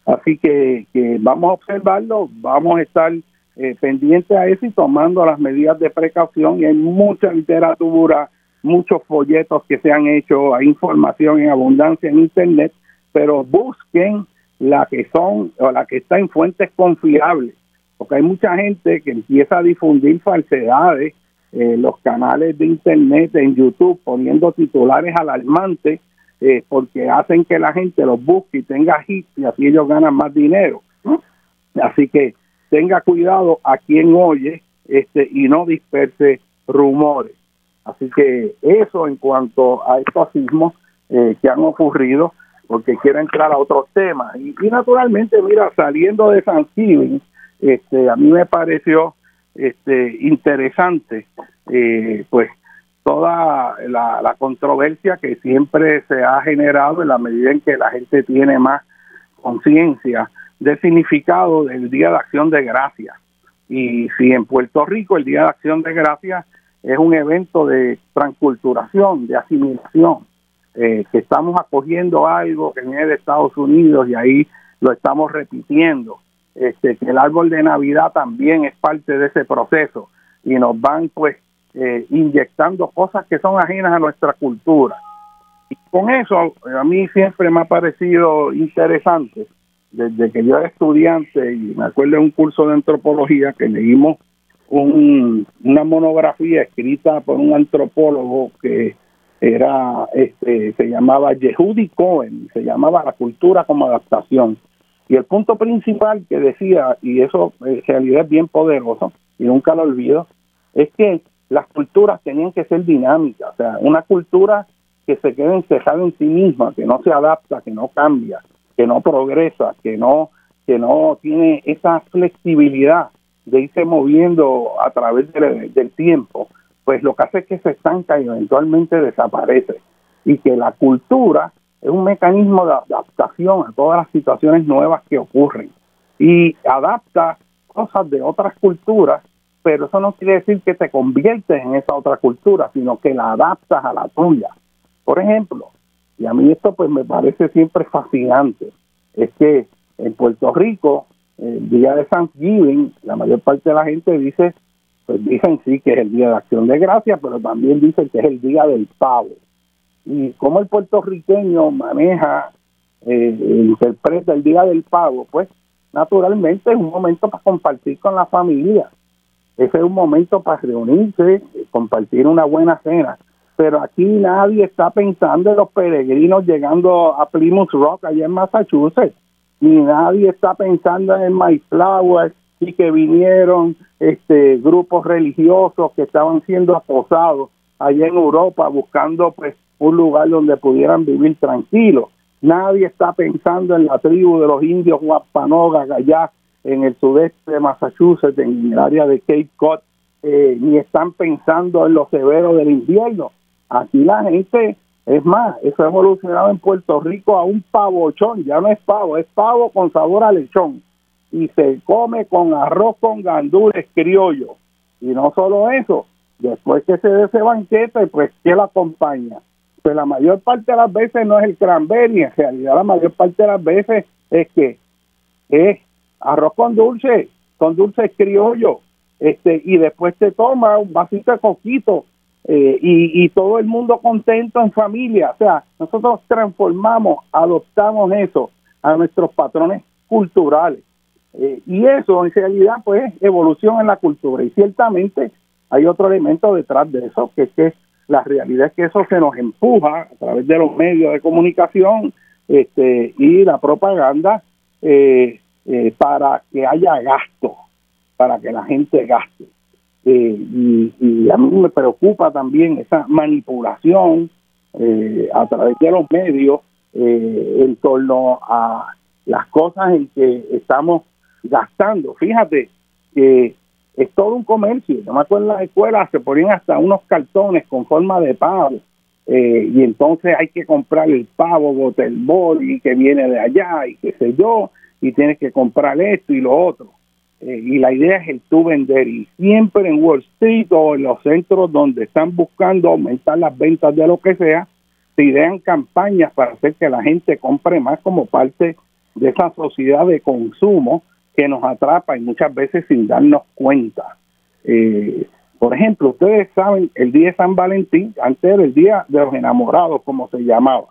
Así que, vamos a observarlo, vamos a estar eh, pendientes a eso y tomando las medidas de precaución. Y hay mucha literatura, muchos folletos que se han hecho, hay información en abundancia en Internet, pero busquen la que son o la que está en fuentes confiables, porque hay mucha gente que empieza a difundir falsedades en los canales de internet, en YouTube, poniendo titulares alarmantes, eh, porque hacen que la gente los busque y tenga hits y así ellos ganan más dinero. Así que tenga cuidado a quien oye este y no disperse rumores. Así que eso en cuanto a estos sismos eh, que han ocurrido, porque quiero entrar a otros temas. Y, naturalmente, mira, saliendo de San Giving, este, a mí me pareció este, interesante, eh, pues, toda la, controversia que siempre se ha generado en la medida en que la gente tiene más conciencia del significado del Día de Acción de Gracias. Y si en Puerto Rico el Día de Acción de Gracias es un evento de transculturación, de asimilación, eh, que estamos acogiendo algo que viene de Estados Unidos y ahí lo estamos repitiendo. Este, que el árbol de Navidad también es parte de ese proceso y nos van pues eh, inyectando cosas que son ajenas a nuestra cultura. Y con eso a mí siempre me ha parecido interesante, desde que yo era estudiante y me acuerdo de un curso de antropología que leímos un, una monografía escrita por un antropólogo que era este se llamaba Yehudi Cohen, se llamaba La cultura como adaptación. Y el punto principal que decía, y eso en realidad es bien poderoso, y nunca lo olvido, es que las culturas tenían que ser dinámicas, o sea, una cultura que se quede encejada en sí misma, que no se adapta, que no cambia, que no progresa, que no que no tiene esa flexibilidad de irse moviendo a través del tiempo pues lo que hace es que se estanca y eventualmente desaparece. Y que la cultura es un mecanismo de adaptación a todas las situaciones nuevas que ocurren. Y adapta cosas de otras culturas, pero eso no quiere decir que te conviertes en esa otra cultura, sino que la adaptas a la tuya. Por ejemplo, y a mí esto pues me parece siempre fascinante, es que en Puerto Rico, el día de Thanksgiving, la mayor parte de la gente dice pues dicen sí que es el Día de Acción de Gracias, pero también dicen que es el Día del Pavo. Y como el puertorriqueño maneja, eh, interpreta el Día del Pavo, pues naturalmente es un momento para compartir con la familia. Ese es un momento para reunirse, compartir una buena cena. pero aquí nadie está pensando en los peregrinos llegando a Plymouth Rock allá en Massachusetts, ni nadie está pensando en Mayflower y que vinieron este grupos religiosos que estaban siendo acosados allá en Europa buscando pues un lugar donde pudieran vivir tranquilos. Nadie está pensando en la tribu de los indios Wampanoag allá en el sudeste de Massachusetts, en el área de Cape Cod, eh, ni están pensando en lo severo del invierno. Aquí la gente, es más, eso ha evolucionado en Puerto Rico a un pavochón, ya no es pavo, es pavo con sabor a lechón y se come con arroz con gandules criollo. Y no solo eso, después que se dé ese banquete, pues ¿qué lo acompaña? Pues la mayor parte de las veces no es el cranberry, en realidad la mayor parte de las veces es que es arroz con dulce, con dulce criollo, este, y después te toma un vasito de coquito eh, y, y todo el mundo contento en familia. O sea, nosotros transformamos, adoptamos eso a nuestros patrones culturales. Eh, y eso en realidad pues evolución en la cultura y ciertamente hay otro elemento detrás de eso que es que la realidad es que eso se nos empuja a través de los medios de comunicación este y la propaganda eh, eh, para que haya gasto para que la gente gaste y, y, a mí me preocupa también esa manipulación a través de los medios en torno a las cosas en que estamos gastando. Fíjate que es todo un comercio. Yo me acuerdo en las escuelas se ponían hasta unos cartones con forma de pavo. Eh, y entonces hay que comprar el pavo botelbol y que viene de allá y qué sé yo, y tienes que comprar esto y lo otro. Eh, y la idea es el tú vender. Y siempre en Wall Street o en los centros donde están buscando aumentar las ventas de lo que sea, se idean campañas para hacer que la gente compre más como parte de esa sociedad de consumo que nos atrapa y muchas veces sin darnos cuenta. Eh, por ejemplo, ustedes saben, el día de San Valentín, antes era el día de los enamorados, como se llamaba.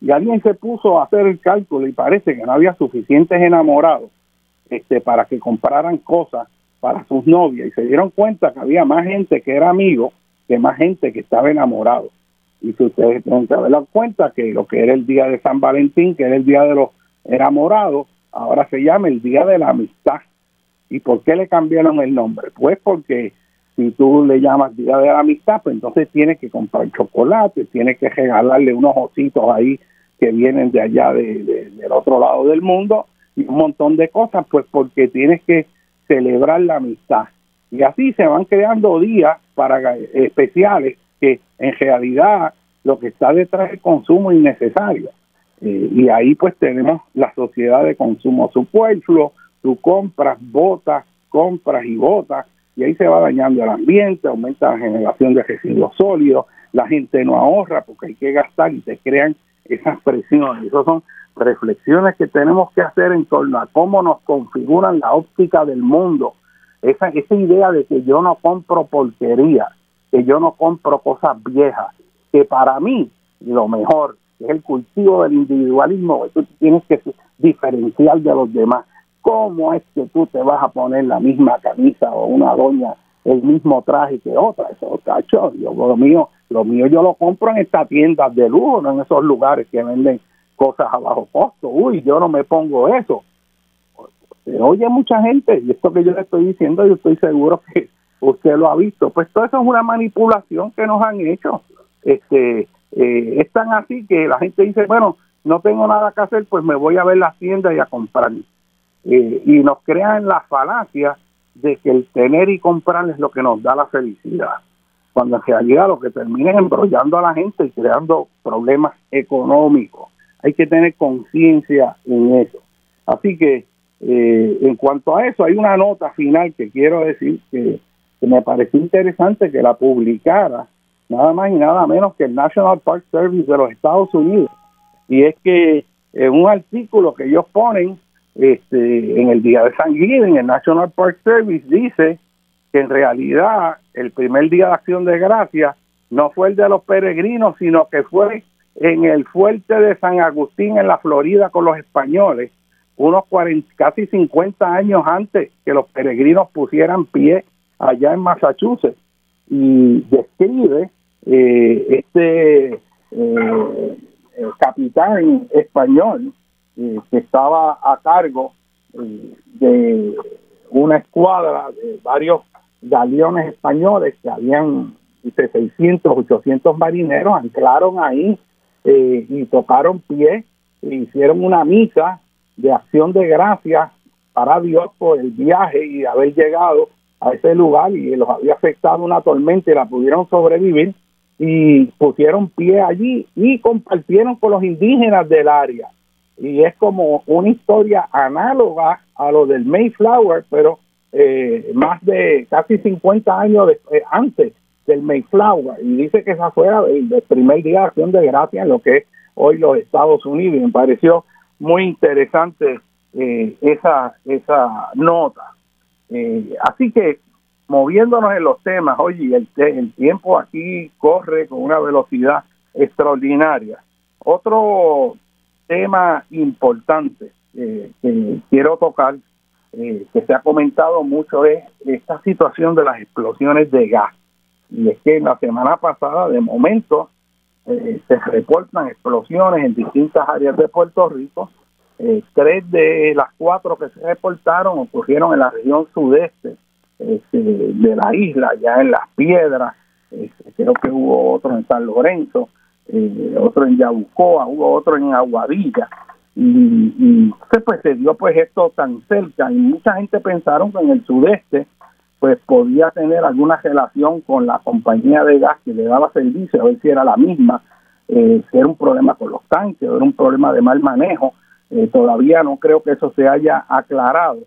Y alguien se puso a hacer el cálculo y parece que no había suficientes enamorados este, para que compraran cosas para sus novias. Y se dieron cuenta que había más gente que era amigo que más gente que estaba enamorado. Y si ustedes que dar cuenta que lo que era el día de San Valentín, que era el día de los enamorados, ahora se llama el Día de la Amistad. ¿Y por qué le cambiaron el nombre? Pues porque si tú le llamas Día de la Amistad, pues entonces tienes que comprar chocolate, tienes que regalarle unos ositos ahí que vienen de allá de, del otro lado del mundo y un montón de cosas, pues porque tienes que celebrar la amistad. Y así se van creando días para especiales que en realidad lo que está detrás es consumo innecesario. Y ahí pues tenemos la sociedad de consumo superfluo, tú compras, botas, compras y botas, y ahí se va dañando el ambiente, aumenta la generación de residuos sólidos, la gente no ahorra porque hay que gastar y se crean esas presiones. Esas son reflexiones que tenemos que hacer en torno a cómo nos configuran la óptica del mundo. Esa, esa idea de que yo no compro porquería, que yo no compro cosas viejas, que para mí lo mejor es el cultivo del individualismo, tú tienes que diferenciar de los demás. ¿Cómo es que tú te vas a poner la misma camisa o una doña el mismo traje que otra? Eso, cacho, yo, lo mío, lo mío yo lo compro en estas tiendas de lujo, no en esos lugares que venden cosas a bajo costo. Uy, yo no me pongo eso. oye mucha gente, y esto que yo le estoy diciendo, yo estoy seguro que usted lo ha visto. Pues todo eso es una manipulación que nos han hecho. Este, eh, es tan así que la gente dice, bueno, no tengo nada que hacer, pues me voy a ver las tiendas y a comprar. Eh, y nos crean la falacia de que el tener y comprar es lo que nos da la felicidad, cuando en realidad lo que termina es embrollando a la gente y creando problemas económicos. Hay que tener conciencia en eso. Así que eh, en cuanto a eso, hay una nota final que quiero decir que, que me pareció interesante que la publicara nada más y nada menos que el National Park Service de los Estados Unidos. Y es que en un artículo que ellos ponen este, en el día de San Giving, el National Park Service dice que en realidad el primer día de acción de gracia no fue el de los peregrinos, sino que fue en el fuerte de San Agustín en la Florida con los españoles, unos 40, casi 50 años antes que los peregrinos pusieran pie allá en Massachusetts y describe eh, este capitán español que estaba a cargo de una escuadra de varios galeones españoles que habían dice, 600, 800 marineros, anclaron ahí y tocaron pie e hicieron una misa de acción de gracias para Dios por el viaje y haber llegado a ese lugar y los había afectado una tormenta y la pudieron sobrevivir y pusieron pie allí y compartieron con los indígenas del área. Y es como una historia análoga a lo del Mayflower, pero eh, más de casi 50 años eh, antes del Mayflower. Y dice que esa fue el, primer día de acción de gracia en lo que es hoy los Estados Unidos. Y me pareció muy interesante eh, esa, esa nota. Eh, así que moviéndonos en los temas, oye, el, el tiempo aquí corre con una velocidad extraordinaria. Otro tema importante eh, que quiero tocar, que se ha comentado mucho, es esta situación de las explosiones de gas. Y es que la semana pasada, de momento, se reportan explosiones en distintas áreas de Puerto Rico eh, tres de las cuatro que se reportaron ocurrieron en la región sudeste este, de la isla, ya en Las Piedras, este, creo que hubo otro en San Lorenzo, eh, otro en Yabucoa, hubo otro en Aguadilla. Y, y pues se dio pues esto tan cerca y mucha gente pensaron que en el sudeste pues podía tener alguna relación con la compañía de gas que le daba servicio, a ver si era la misma, eh, si era un problema con los tanques, o era un problema de mal manejo, eh, todavía no creo que eso se haya aclarado,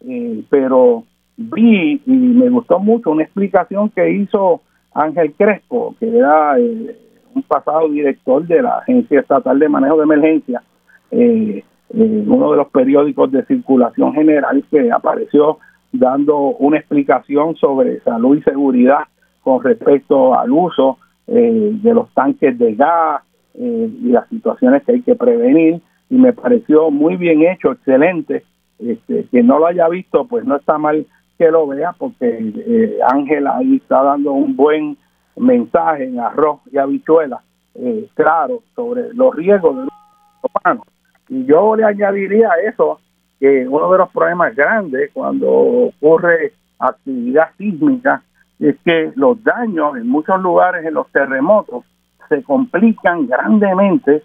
eh, pero vi y me gustó mucho una explicación que hizo Ángel Crespo, que era eh, un pasado director de la Agencia Estatal de Manejo de Emergencia, uno de los periódicos de circulación general que apareció dando una explicación sobre salud y seguridad con respecto al uso de los tanques de gas y las situaciones que hay que prevenir y me pareció muy bien hecho, excelente. Este, quien no lo haya visto, pues no está mal que lo vea, porque eh, Ángela ahí está dando un buen mensaje en arroz y habichuela, eh, claro, sobre los riesgos de los humanos. Y yo le añadiría a eso que uno de los problemas grandes cuando ocurre actividad sísmica es que los daños en muchos lugares en los terremotos se complican grandemente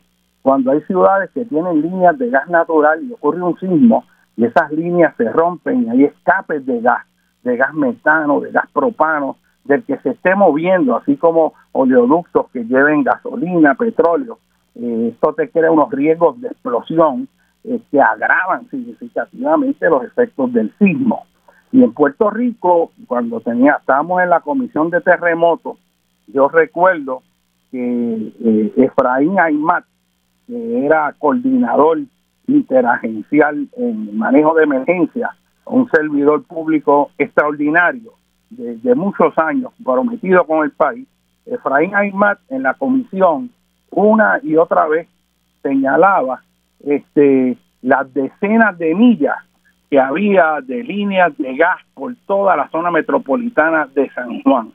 cuando hay ciudades que tienen líneas de gas natural y ocurre un sismo y esas líneas se rompen y hay escapes de gas, de gas metano, de gas propano, del que se esté moviendo, así como oleoductos que lleven gasolina, petróleo. Eh, esto te crea unos riesgos de explosión eh, que agravan significativamente los efectos del sismo. Y en Puerto Rico, cuando tenía, estábamos en la comisión de terremotos, yo recuerdo que eh, Efraín Aymat, que era coordinador interagencial en manejo de emergencia, un servidor público extraordinario de, muchos años, prometido con el país, Efraín Aymat en la comisión una y otra vez señalaba este las decenas de millas que había de líneas de gas por toda la zona metropolitana de San Juan.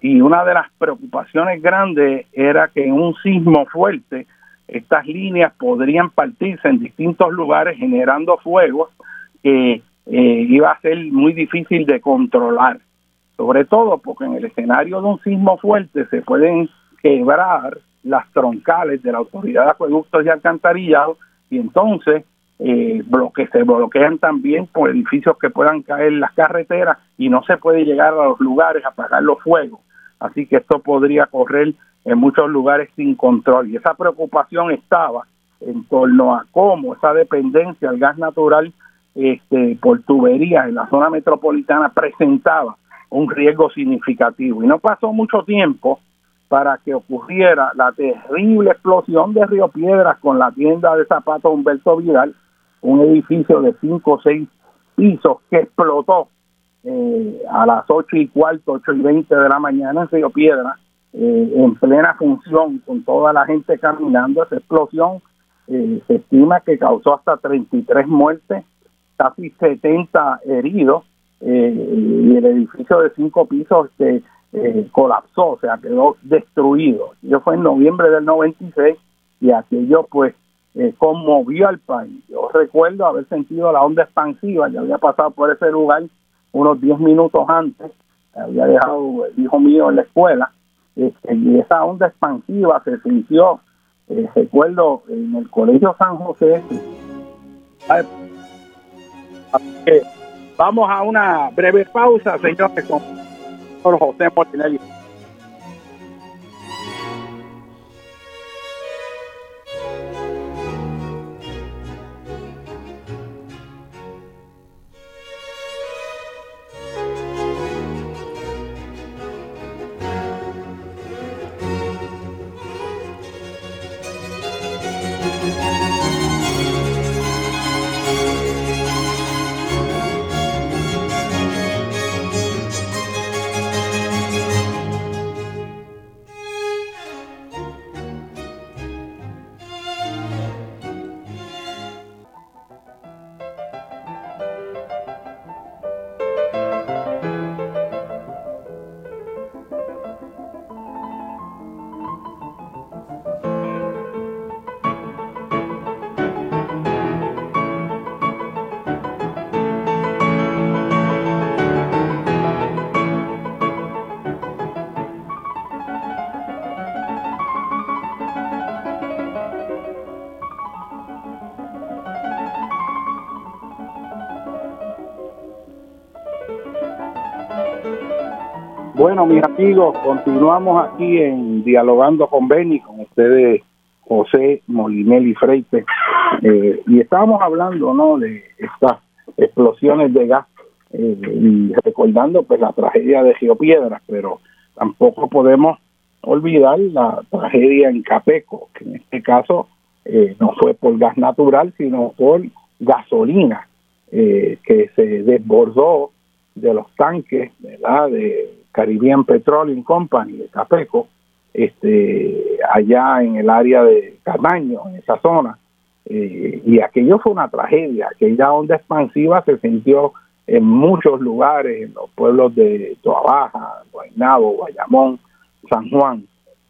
Y una de las preocupaciones grandes era que en un sismo fuerte estas líneas podrían partirse en distintos lugares generando fuego que eh, iba a ser muy difícil de controlar, sobre todo porque en el escenario de un sismo fuerte se pueden quebrar las troncales de la Autoridad de Acueductos y Alcantarillado y entonces eh, se bloquean también por edificios que puedan caer en las carreteras y no se puede llegar a los lugares a apagar los fuegos. Así que esto podría correr en muchos lugares sin control. Y esa preocupación estaba en torno a cómo esa dependencia al gas natural este, por tuberías en la zona metropolitana presentaba un riesgo significativo. Y no pasó mucho tiempo para que ocurriera la terrible explosión de Río Piedras con la tienda de zapatos Humberto Vidal, un edificio de cinco o seis pisos que explotó eh, a las ocho y cuarto, ocho y veinte de la mañana en Río Piedras eh, en plena función con toda la gente caminando. Esa explosión eh, se estima que causó hasta 33 muertes, casi 70 heridos eh, y el edificio de cinco pisos que eh, colapsó, o sea, quedó destruido. Yo fue en noviembre del 96 y aquello pues eh, conmovió al país. Yo recuerdo haber sentido la onda expansiva, ya había pasado por ese lugar unos 10 minutos antes, había dejado el hijo mío en la escuela, este, y esa onda expansiva se sintió, eh, recuerdo, en el Colegio San José. Vamos a una breve pausa, señores, con José Mortinelli. Bueno, mis amigos, continuamos aquí en Dialogando con Beni, con ustedes José Molinelli Freite, eh, y estábamos hablando ¿no? de estas explosiones de gas eh, y recordando pues la tragedia de Geopiedras, pero tampoco podemos olvidar la tragedia en Capeco, que en este caso eh, no fue por gas natural, sino por gasolina que se desbordó de los tanques ¿verdad? de Caribbean Petroleum Company de Capeco, este, allá en el área de Camaño, en esa zona. Eh, y aquello fue una tragedia, aquella onda expansiva se sintió en muchos lugares, en los pueblos de Toabaja, Guaynabo, Guayamón, San Juan.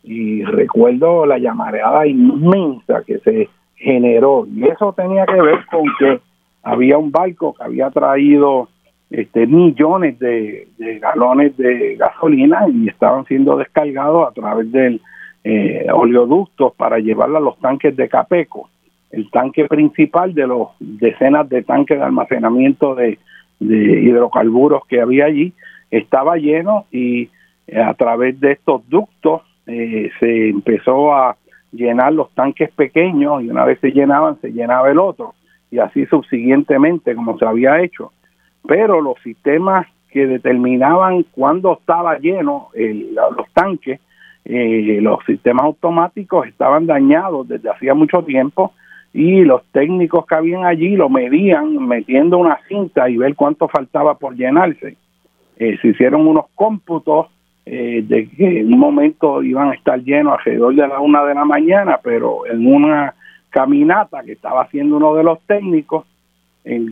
Y recuerdo la llamareada inmensa que se generó. Y eso tenía que ver con que había un barco que había traído este, millones de, galones de gasolina y estaban siendo descargados a través del eh, oleoductos para llevarla a los tanques de Capeco. El tanque principal de los decenas de tanques de almacenamiento de, hidrocarburos que había allí estaba lleno y eh, a través de estos ductos eh, se empezó a llenar los tanques pequeños y una vez se llenaban se llenaba el otro y así subsiguientemente como se había hecho pero los sistemas que determinaban cuándo estaba lleno los tanques, eh, los sistemas automáticos estaban dañados desde hacía mucho tiempo y los técnicos que habían allí lo medían metiendo una cinta y ver cuánto faltaba por llenarse. Eh, se hicieron unos cómputos eh, de que en un momento iban a estar llenos alrededor de la una de la mañana, pero en una caminata que estaba haciendo uno de los técnicos,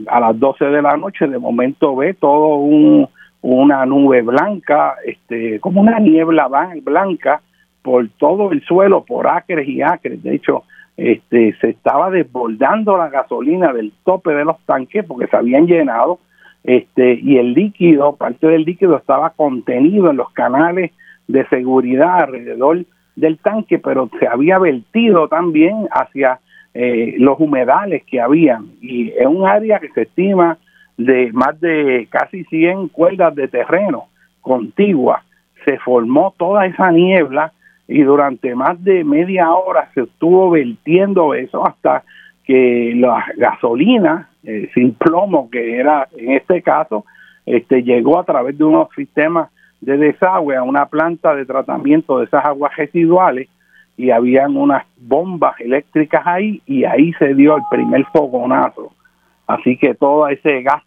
a las 12 de la noche, de momento ve todo un, una nube blanca, este, como una niebla blanca por todo el suelo, por acres y acres. De hecho, este, se estaba desbordando la gasolina del tope de los tanques porque se habían llenado este, y el líquido, parte del líquido estaba contenido en los canales de seguridad alrededor del tanque, pero se había vertido también hacia eh, los humedales que habían. Y es un área que se estima de más de casi 100 cuerdas de terreno contiguas se formó toda esa niebla y durante más de media hora se estuvo vertiendo eso hasta que la gasolina eh, sin plomo que era en este caso este llegó a través de unos sistemas de desagüe a una planta de tratamiento de esas aguas residuales y habían unas bombas eléctricas ahí y ahí se dio el primer fogonazo. Así que todo ese gas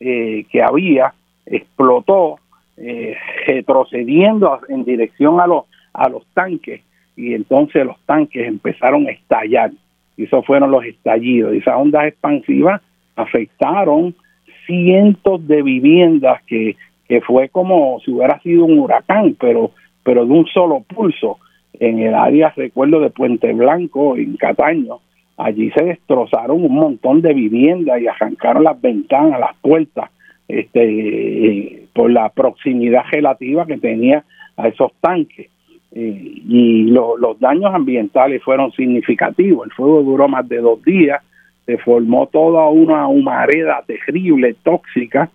eh, que había explotó eh, retrocediendo en dirección a los, a los tanques y entonces los tanques empezaron a estallar. Y esos fueron los estallidos. Y esas ondas expansivas afectaron cientos de viviendas que que fue como si hubiera sido un huracán, pero, pero de un solo pulso en el área, recuerdo, de Puente Blanco, en Cataño. Allí se destrozaron un montón de viviendas y arrancaron las ventanas, las puertas, este, por la proximidad relativa que tenía a esos tanques. Eh, y los daños ambientales fueron significativos. El fuego duró más de dos días, se formó toda una humareda terrible, tóxica,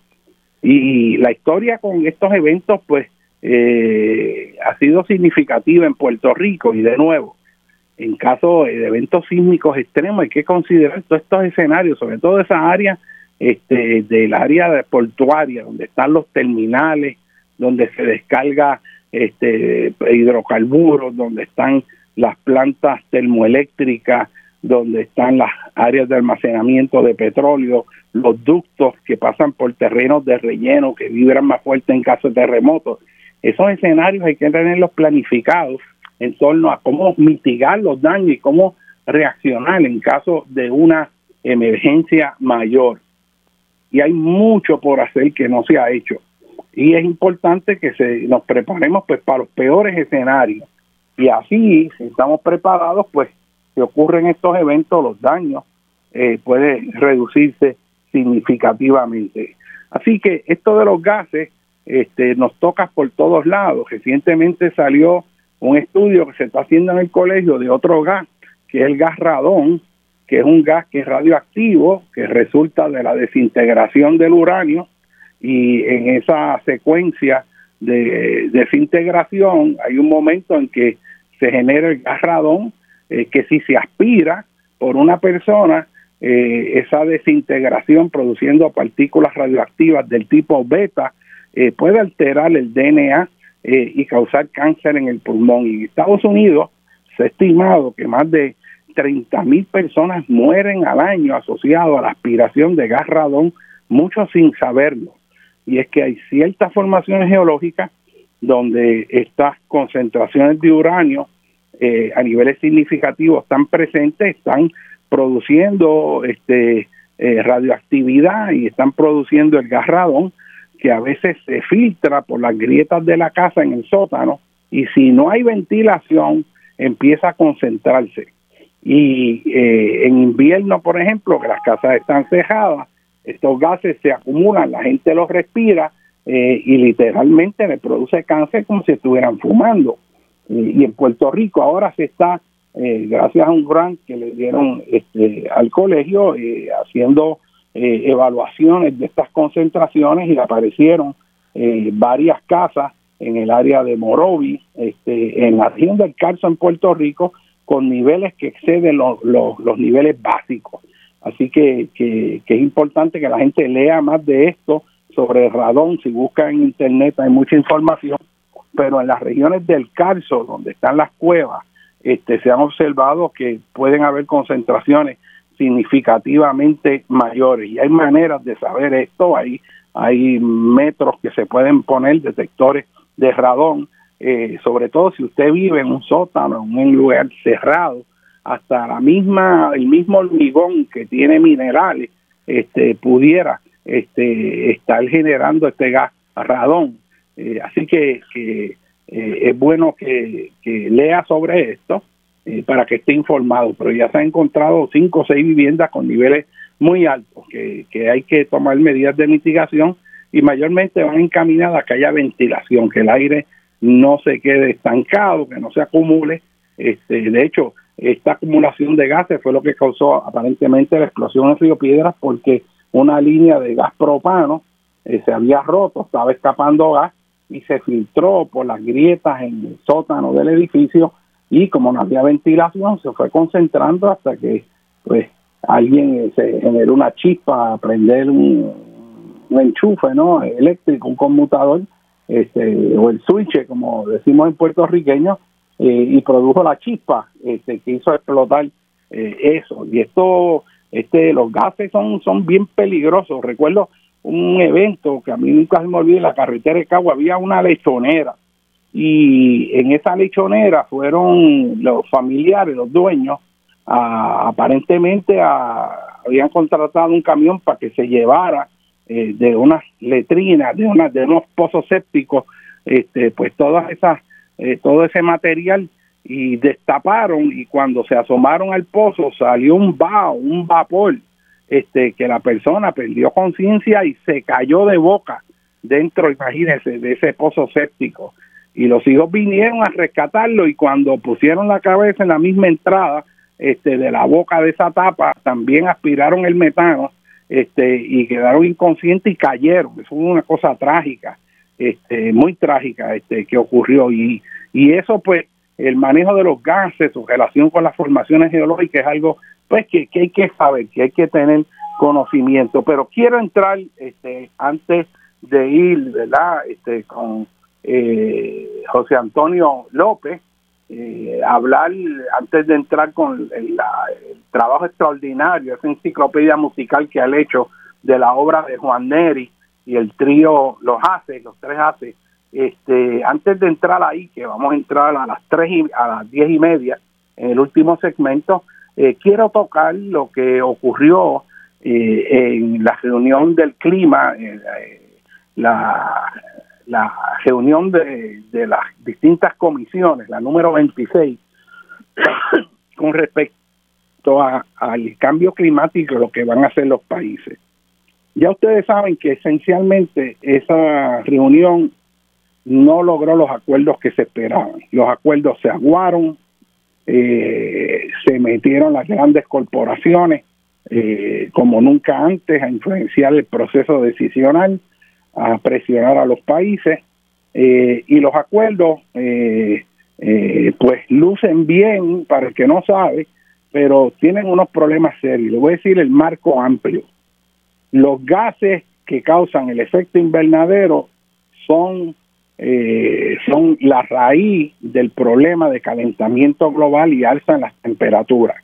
y la historia con estos eventos, pues, eh, ha sido significativa en Puerto Rico y de nuevo, en caso de eventos sísmicos extremos hay que considerar todos estos escenarios, sobre todo esa área este, del área portuaria, donde están los terminales, donde se descarga este, hidrocarburos, donde están las plantas termoeléctricas, donde están las áreas de almacenamiento de petróleo, los ductos que pasan por terrenos de relleno que vibran más fuerte en caso de terremotos. Esos escenarios hay que tenerlos planificados en torno a cómo mitigar los daños y cómo reaccionar en caso de una emergencia mayor. Y hay mucho por hacer que no se ha hecho. Y es importante que se, nos preparemos pues para los peores escenarios. Y así, si estamos preparados, pues si ocurren estos eventos, los daños eh, pueden reducirse significativamente. Así que esto de los gases este, nos toca por todos lados. Recientemente salió un estudio que se está haciendo en el colegio de otro gas, que es el gas radón, que es un gas que es radioactivo, que resulta de la desintegración del uranio, y en esa secuencia de desintegración hay un momento en que se genera el gas radón, eh, que si se aspira por una persona, eh, esa desintegración produciendo partículas radioactivas del tipo beta eh, puede alterar el DNA y causar cáncer en el pulmón. Y en Estados Unidos se ha estimado que más de 30 mil personas mueren al año asociados a la aspiración de gas radón, muchos sin saberlo. Y es que hay ciertas formaciones geológicas donde estas concentraciones de uranio eh, a niveles significativos están presentes, están produciendo este eh, radioactividad y están produciendo el gas radón que a veces se filtra por las grietas de la casa en el sótano y si no hay ventilación empieza a concentrarse. Y eh, en invierno, por ejemplo, que las casas están cejadas, estos gases se acumulan, la gente los respira eh, y literalmente le produce cáncer como si estuvieran fumando. Y, en Puerto Rico ahora se está, eh, gracias a un grant que le dieron este, al colegio, haciendo evaluaciones de estas concentraciones y aparecieron varias casas en el área de Morovi, este, en la región del Carso en Puerto Rico, con niveles que exceden los, los, niveles básicos. Así que, que, es importante que la gente lea más de esto sobre el radón. Si busca en internet hay mucha información, pero en las regiones del Carso, donde están las cuevas, este, se han observado que pueden haber concentraciones significativamente mayores. Y hay maneras de saber esto, hay, hay metros que se pueden poner, detectores de radón, eh, sobre todo si usted vive en un sótano, en un lugar cerrado, hasta la misma, el mismo hormigón que tiene minerales, este, pudiera este, estar generando este gas radón. Eh, así que, eh, es bueno que, lea sobre esto para que esté informado, pero ya se han encontrado cinco o seis viviendas con niveles muy altos, que, que hay que tomar medidas de mitigación y mayormente van encaminadas a que haya ventilación, que el aire no se quede estancado, que no se acumule. Este, de hecho, esta acumulación de gases fue lo que causó aparentemente la explosión en Río Piedras porque una línea de gas propano eh, se había roto, estaba escapando gas y se filtró por las grietas en el sótano del edificio y como no había ventilación se fue concentrando hasta que pues alguien se generó una chispa a prender un, un enchufe no eléctrico, un conmutador este, o el switch, como decimos en puertorriqueño, eh, y produjo la chispa este, que hizo explotar eh, eso. Y esto, este, los gases son, son bien peligrosos. Recuerdo un evento que a mí nunca se me olvida, en la carretera de Cagua había una lechonera y en esa lechonera fueron los familiares, los dueños, aparentemente habían contratado un camión para que se llevara eh, de unas letrinas, de, unas de unos pozos sépticos, este, pues todas esas, eh, todo ese material y destaparon y cuando se asomaron al pozo salió un vaho, un vapor, este, que la persona perdió conciencia y se cayó de boca dentro, imagínense, de ese pozo séptico. Y los hijos vinieron a rescatarlo y cuando pusieron la cabeza en la misma entrada este, de la boca de esa tapa, también aspiraron el metano este, y quedaron inconscientes y cayeron. Eso fue una cosa trágica, este, muy trágica este, que ocurrió. Y, y eso, pues, el manejo de los gases, su relación con las formaciones geológicas es algo pues que, hay que saber, que hay que tener conocimiento. Pero quiero entrar este, antes de ir, ¿verdad? Este, con eh, José Antonio López, eh, hablar antes de entrar con el, trabajo extraordinario, esa enciclopedia musical que ha hecho de la obra de Juan Neri y el trío Los Hace, los tres Hace. Este, antes de entrar ahí, que vamos a entrar a las tres y, a las diez y media en el último segmento, eh, quiero tocar lo que ocurrió eh, en la reunión del clima, la, la reunión de, las distintas comisiones, la número 26, [COUGHS] con respecto al cambio climático, lo que van a hacer los países. Ya ustedes saben que esencialmente esa reunión no logró los acuerdos que se esperaban. Los acuerdos se aguaron, eh, se metieron las grandes corporaciones eh, como nunca antes a influenciar el proceso decisional a presionar a los países eh, y los acuerdos eh, eh, pues lucen bien para el que no sabe, pero tienen unos problemas serios. Le voy a decir el marco amplio. Los gases que causan el efecto invernadero son, son la raíz del problema de calentamiento global y alza en las temperaturas.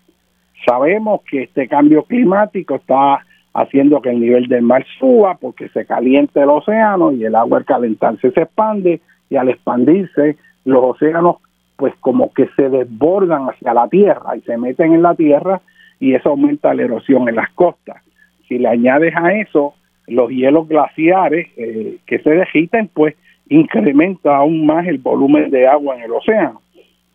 Sabemos que este cambio climático está haciendo que el nivel del mar suba porque se calienta el océano y el agua al calentarse se expande y al expandirse los océanos pues como que se desbordan hacia la tierra y se meten en la tierra y eso aumenta la erosión en las costas. Si le añades a eso los hielos glaciares eh, que se degiten, pues incrementa aún más el volumen de agua en el océano.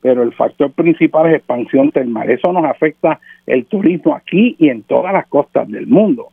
Pero el factor principal es expansión termal. Eso nos afecta el turismo aquí y en todas las costas del mundo.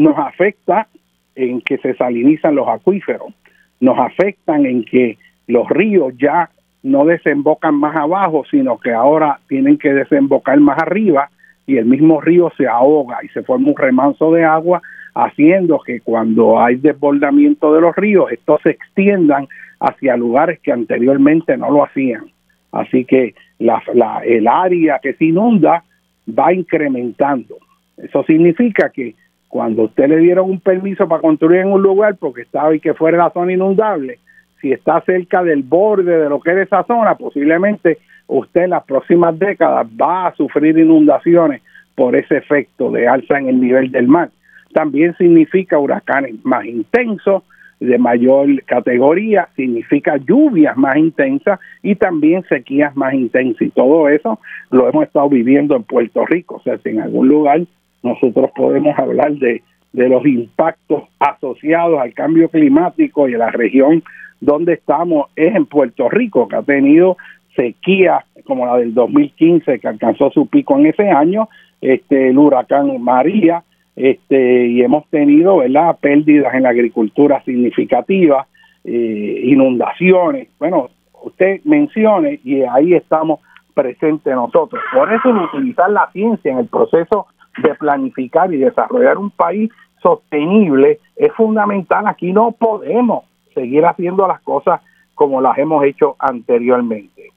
Nos afecta en que se salinizan los acuíferos, nos afectan en que los ríos ya no desembocan más abajo, sino que ahora tienen que desembocar más arriba y el mismo río se ahoga y se forma un remanso de agua, haciendo que cuando hay desbordamiento de los ríos, estos se extiendan hacia lugares que anteriormente no lo hacían. Así que la, el área que se inunda va incrementando. Eso significa que cuando usted le dieron un permiso para construir en un lugar porque estaba y que fuera la zona inundable, si está cerca del borde de lo que es esa zona, posiblemente usted en las próximas décadas va a sufrir inundaciones por ese efecto de alza en el nivel del mar. También significa huracanes más intensos, de mayor categoría, significa lluvias más intensas y también sequías más intensas. Y todo eso lo hemos estado viviendo en Puerto Rico. O sea, si en algún lugar nosotros podemos hablar de, de los impactos asociados al cambio climático y a la región donde estamos es en Puerto Rico, que ha tenido sequía como la del 2015 que alcanzó su pico en ese año, este el huracán María, este, y hemos tenido ¿verdad? pérdidas en la agricultura significativas, eh, inundaciones. Bueno, usted mencione y ahí estamos presentes nosotros. Por eso utilizar la ciencia en el proceso de planificar y desarrollar un país sostenible es fundamental. Aquí no podemos seguir haciendo las cosas como las hemos hecho anteriormente.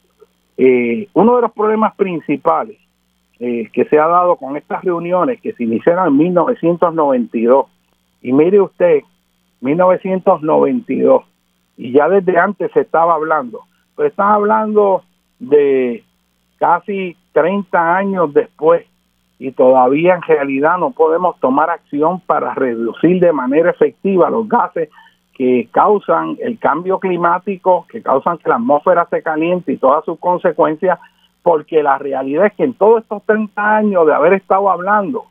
Eh, uno de los problemas principales eh, que se ha dado con estas reuniones que se iniciaron en 1992. Y mire usted, 1992, y ya desde antes se estaba hablando, pero están hablando de casi 30 años después y todavía en realidad no podemos tomar acción para reducir de manera efectiva los gases que causan el cambio climático, que causan que la atmósfera se caliente y todas sus consecuencias porque la realidad es que en todos estos 30 años de haber estado hablando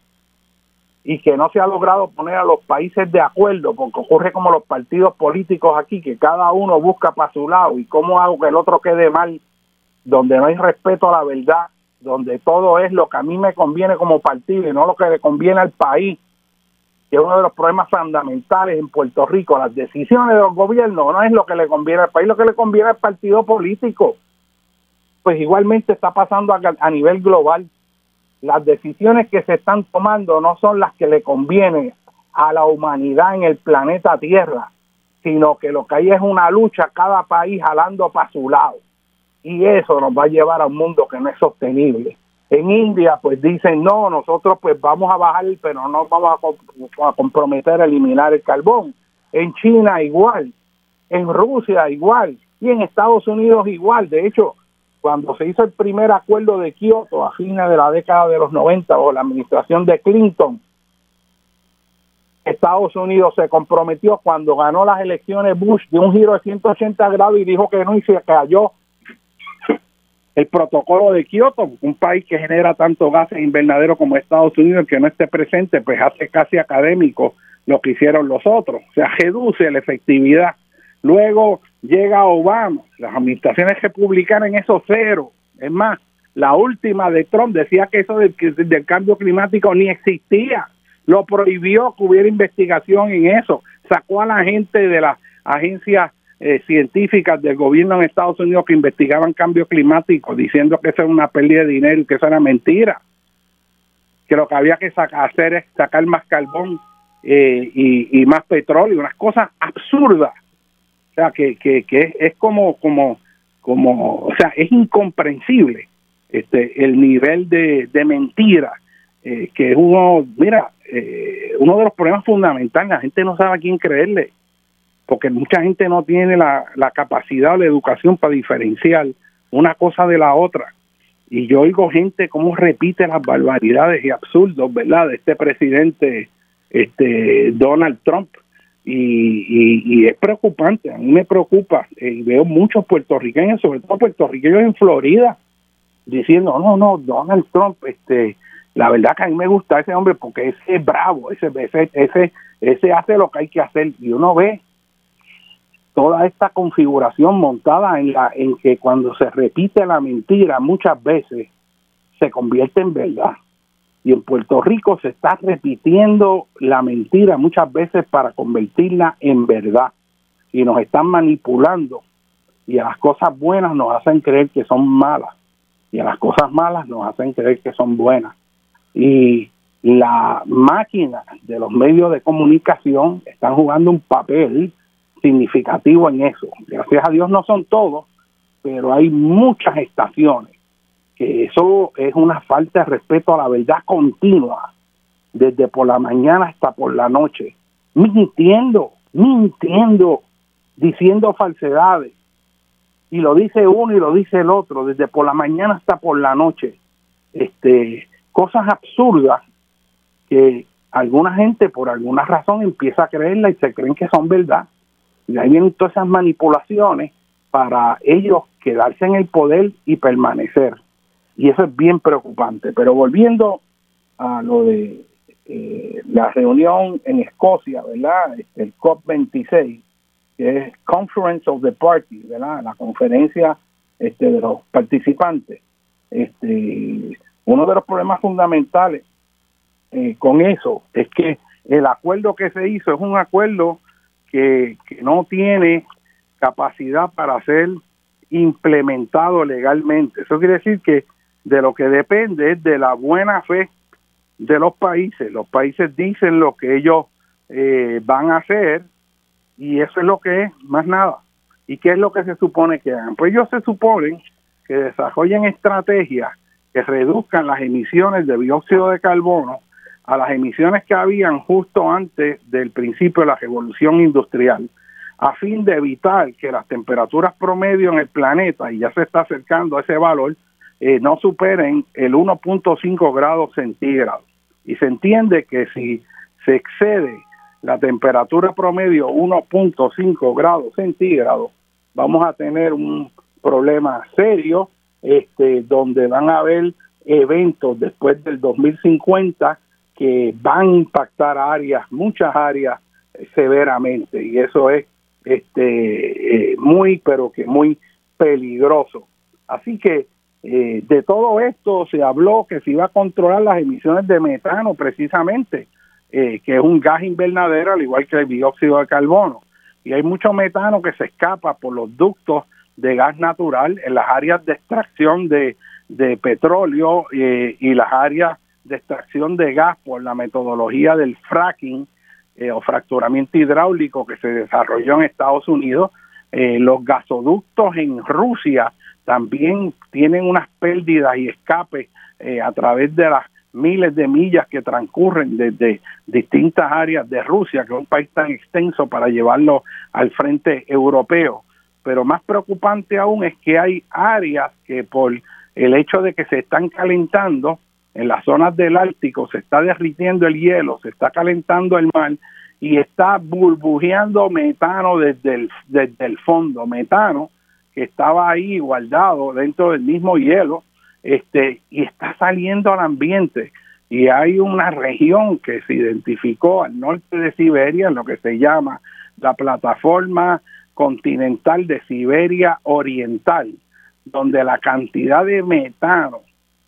y que no se ha logrado poner a los países de acuerdo, porque ocurre como los partidos políticos aquí, que cada uno busca para su lado y cómo hago que el otro quede mal, donde no hay respeto a la verdad, donde todo es lo que a mí me conviene como partido y no lo que le conviene al país, que es uno de los problemas fundamentales en Puerto Rico. Las decisiones de los gobiernos no es lo que le conviene al país, lo que le conviene al partido político. Pues igualmente está pasando a, nivel global las decisiones que se están tomando no son las que le convienen a la humanidad en el planeta Tierra, sino que lo que hay es una lucha, cada país jalando para su lado. Y eso nos va a llevar a un mundo que no es sostenible. En India, pues dicen, no, nosotros pues vamos a bajar, pero no vamos a, a comprometer a eliminar el carbón. En China igual, en Rusia igual, y en Estados Unidos igual. De hecho, cuando se hizo el primer acuerdo de Kioto a fines de la década de los 90 o la administración de Clinton, Estados Unidos se comprometió cuando ganó las elecciones Bush de un giro de 180 grados y dijo que no y se cayó el protocolo de Kioto, un país que genera tanto gases invernaderos como Estados Unidos, que no esté presente, pues hace casi académico lo que hicieron los otros, o sea, reduce la efectividad Luego llega Obama, las administraciones republicanas en eso cero. Es más, la última de Trump decía que eso del, del cambio climático ni existía. Lo prohibió que hubiera investigación en eso. Sacó a la gente de las agencias eh, científicas del gobierno en Estados Unidos que investigaban cambio climático, diciendo que eso era una pérdida de dinero y que eso era mentira. Que lo que había que hacer es sacar más carbón eh, y, más petróleo, unas cosas absurdas o sea, que, que, que es, como, como, como, o sea, es incomprensible este, el nivel de, de mentira eh, que es uno, mira, eh, uno de los problemas fundamentales, la gente no sabe a quién creerle, porque mucha gente no tiene la, la capacidad o la educación para diferenciar una cosa de la otra. Y yo oigo gente cómo repite las barbaridades y absurdos, ¿verdad?, de este presidente este Donald Trump y, y, es preocupante, a mí me preocupa, eh, y veo muchos puertorriqueños, sobre todo puertorriqueños en Florida, diciendo, no, no, Donald Trump, este, la verdad que a mí me gusta ese hombre porque ese es bravo, ese, ese, ese, ese hace lo que hay que hacer, y uno ve toda esta configuración montada en la en que cuando se repite la mentira muchas veces se convierte en verdad. Y en Puerto Rico se está repitiendo la mentira muchas veces para convertirla en verdad. Y nos están manipulando. Y a las cosas buenas nos hacen creer que son malas. Y a las cosas malas nos hacen creer que son buenas. Y la máquina de los medios de comunicación están jugando un papel significativo en eso. Gracias a Dios no son todos, pero hay muchas estaciones eso es una falta de respeto a la verdad continua, desde por la mañana hasta por la noche, mintiendo, mintiendo, diciendo falsedades. Y lo dice uno y lo dice el otro, desde por la mañana hasta por la noche. Este, cosas absurdas que alguna gente por alguna razón empieza a creerla y se creen que son verdad. Y ahí vienen todas esas manipulaciones para ellos quedarse en el poder y permanecer y eso es bien preocupante. Pero volviendo a lo de eh, la reunión en Escocia, ¿verdad? El COP26, que es Conference of the Party, ¿verdad? La conferencia este, de los participantes. Este, uno de los problemas fundamentales eh, con eso es que el acuerdo que se hizo es un acuerdo que, que no tiene capacidad para ser implementado legalmente. Eso quiere decir que de lo que depende es de la buena fe de los países. Los países dicen lo que ellos eh, van a hacer y eso es lo que es, más nada. ¿Y qué es lo que se supone que hagan? Pues ellos se suponen que desarrollen estrategias que reduzcan las emisiones de dióxido de carbono a las emisiones que habían justo antes del principio de la revolución industrial, a fin de evitar que las temperaturas promedio en el planeta, y ya se está acercando a ese valor, eh, no superen el 1.5 grados centígrados. Y se entiende que si se excede la temperatura promedio 1.5 grados centígrados, vamos a tener un problema serio este, donde van a haber eventos después del 2050 que van a impactar áreas, muchas áreas severamente y eso es este muy pero que muy peligroso. Así que eh, de todo esto se habló que se iba a controlar las emisiones de metano precisamente, eh, que es un gas invernadero al igual que el dióxido de carbono. Y hay mucho metano que se escapa por los ductos de gas natural en las áreas de extracción de, petróleo eh, y las áreas de extracción de gas por la metodología del fracking o fracturamiento hidráulico que se desarrolló en Estados Unidos. los gasoductos en Rusia también tienen unas pérdidas y escapes eh, a través de las miles de millas que transcurren desde distintas áreas de Rusia, que es un país tan extenso para llevarlo al frente europeo. Pero más preocupante aún es que hay áreas que por el hecho de que se están calentando, en las zonas del Ártico se está derritiendo el hielo, se está calentando el mar y está burbujeando metano desde el, fondo, metano que estaba ahí guardado dentro del mismo hielo, este, y está saliendo al ambiente. Y hay una región que se identificó al norte de Siberia, en lo que se llama la plataforma continental de Siberia Oriental, donde la cantidad de metano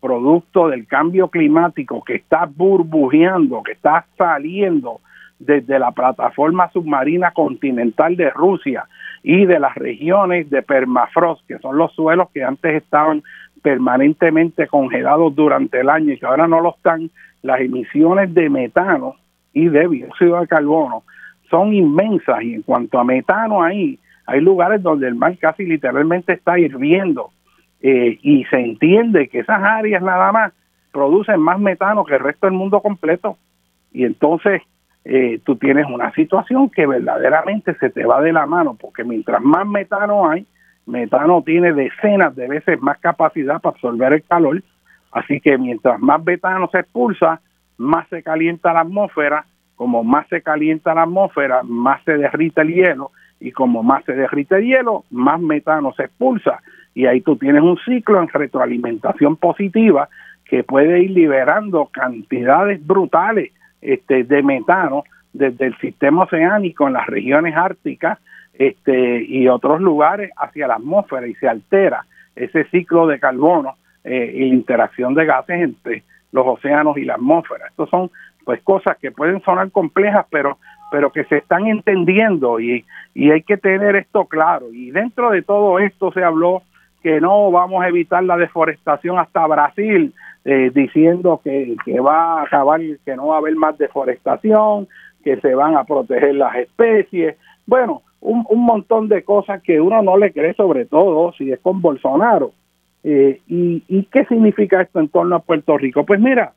producto del cambio climático que está burbujeando, que está saliendo desde la plataforma submarina continental de Rusia y de las regiones de permafrost, que son los suelos que antes estaban permanentemente congelados durante el año y que ahora no lo están, las emisiones de metano y de dióxido de carbono son inmensas y en cuanto a metano ahí, hay lugares donde el mar casi literalmente está hirviendo eh, y se entiende que esas áreas nada más producen más metano que el resto del mundo completo. Y entonces eh, tú tienes una situación que verdaderamente se te va de la mano, porque mientras más metano hay, metano tiene decenas de veces más capacidad para absorber el calor, así que mientras más metano se expulsa, más se calienta la atmósfera, como más se calienta la atmósfera, más se derrite el hielo, y como más se derrite el hielo, más metano se expulsa, y ahí tú tienes un ciclo en retroalimentación positiva que puede ir liberando cantidades brutales este, de metano desde el sistema oceánico en las regiones árticas este, y otros lugares hacia la atmósfera y se altera ese ciclo de carbono eh, interacción de gases entre los océanos y la atmósfera. Estas son pues cosas que pueden sonar complejas, pero pero que se están entendiendo y, y hay que tener esto claro. Y dentro de todo esto se habló que no vamos a evitar la deforestación hasta Brasil, eh, diciendo que, va a acabar, que no va a haber más deforestación, que se van a proteger las especies. Bueno, un, un montón de cosas que uno no le cree, sobre todo si es con Bolsonaro. Eh, y, ¿Y qué significa esto en torno a Puerto Rico? Pues mira,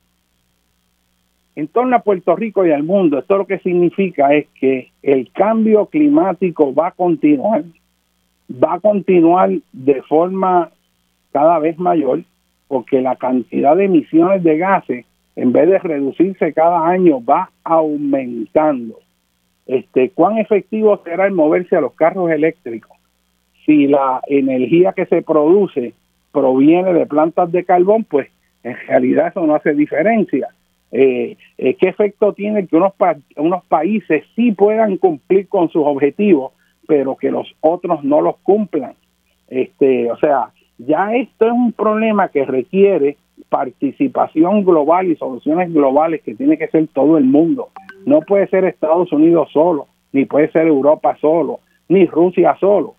en torno a Puerto Rico y al mundo, esto lo que significa es que el cambio climático va a continuar, va a continuar de forma cada vez mayor porque la cantidad de emisiones de gases, en vez de reducirse cada año, va aumentando. Este, ¿Cuán efectivo será el moverse a los carros eléctricos si la energía que se produce proviene de plantas de carbón? Pues en realidad eso no hace diferencia. Eh, eh, ¿Qué efecto tiene que unos, unos países sí puedan cumplir con sus objetivos, pero que los otros no los cumplan? Este, o sea, ya esto es un problema que requiere participación global y soluciones globales que tiene que ser todo el mundo. No puede ser Estados Unidos solo, ni puede ser Europa solo, ni Rusia solo.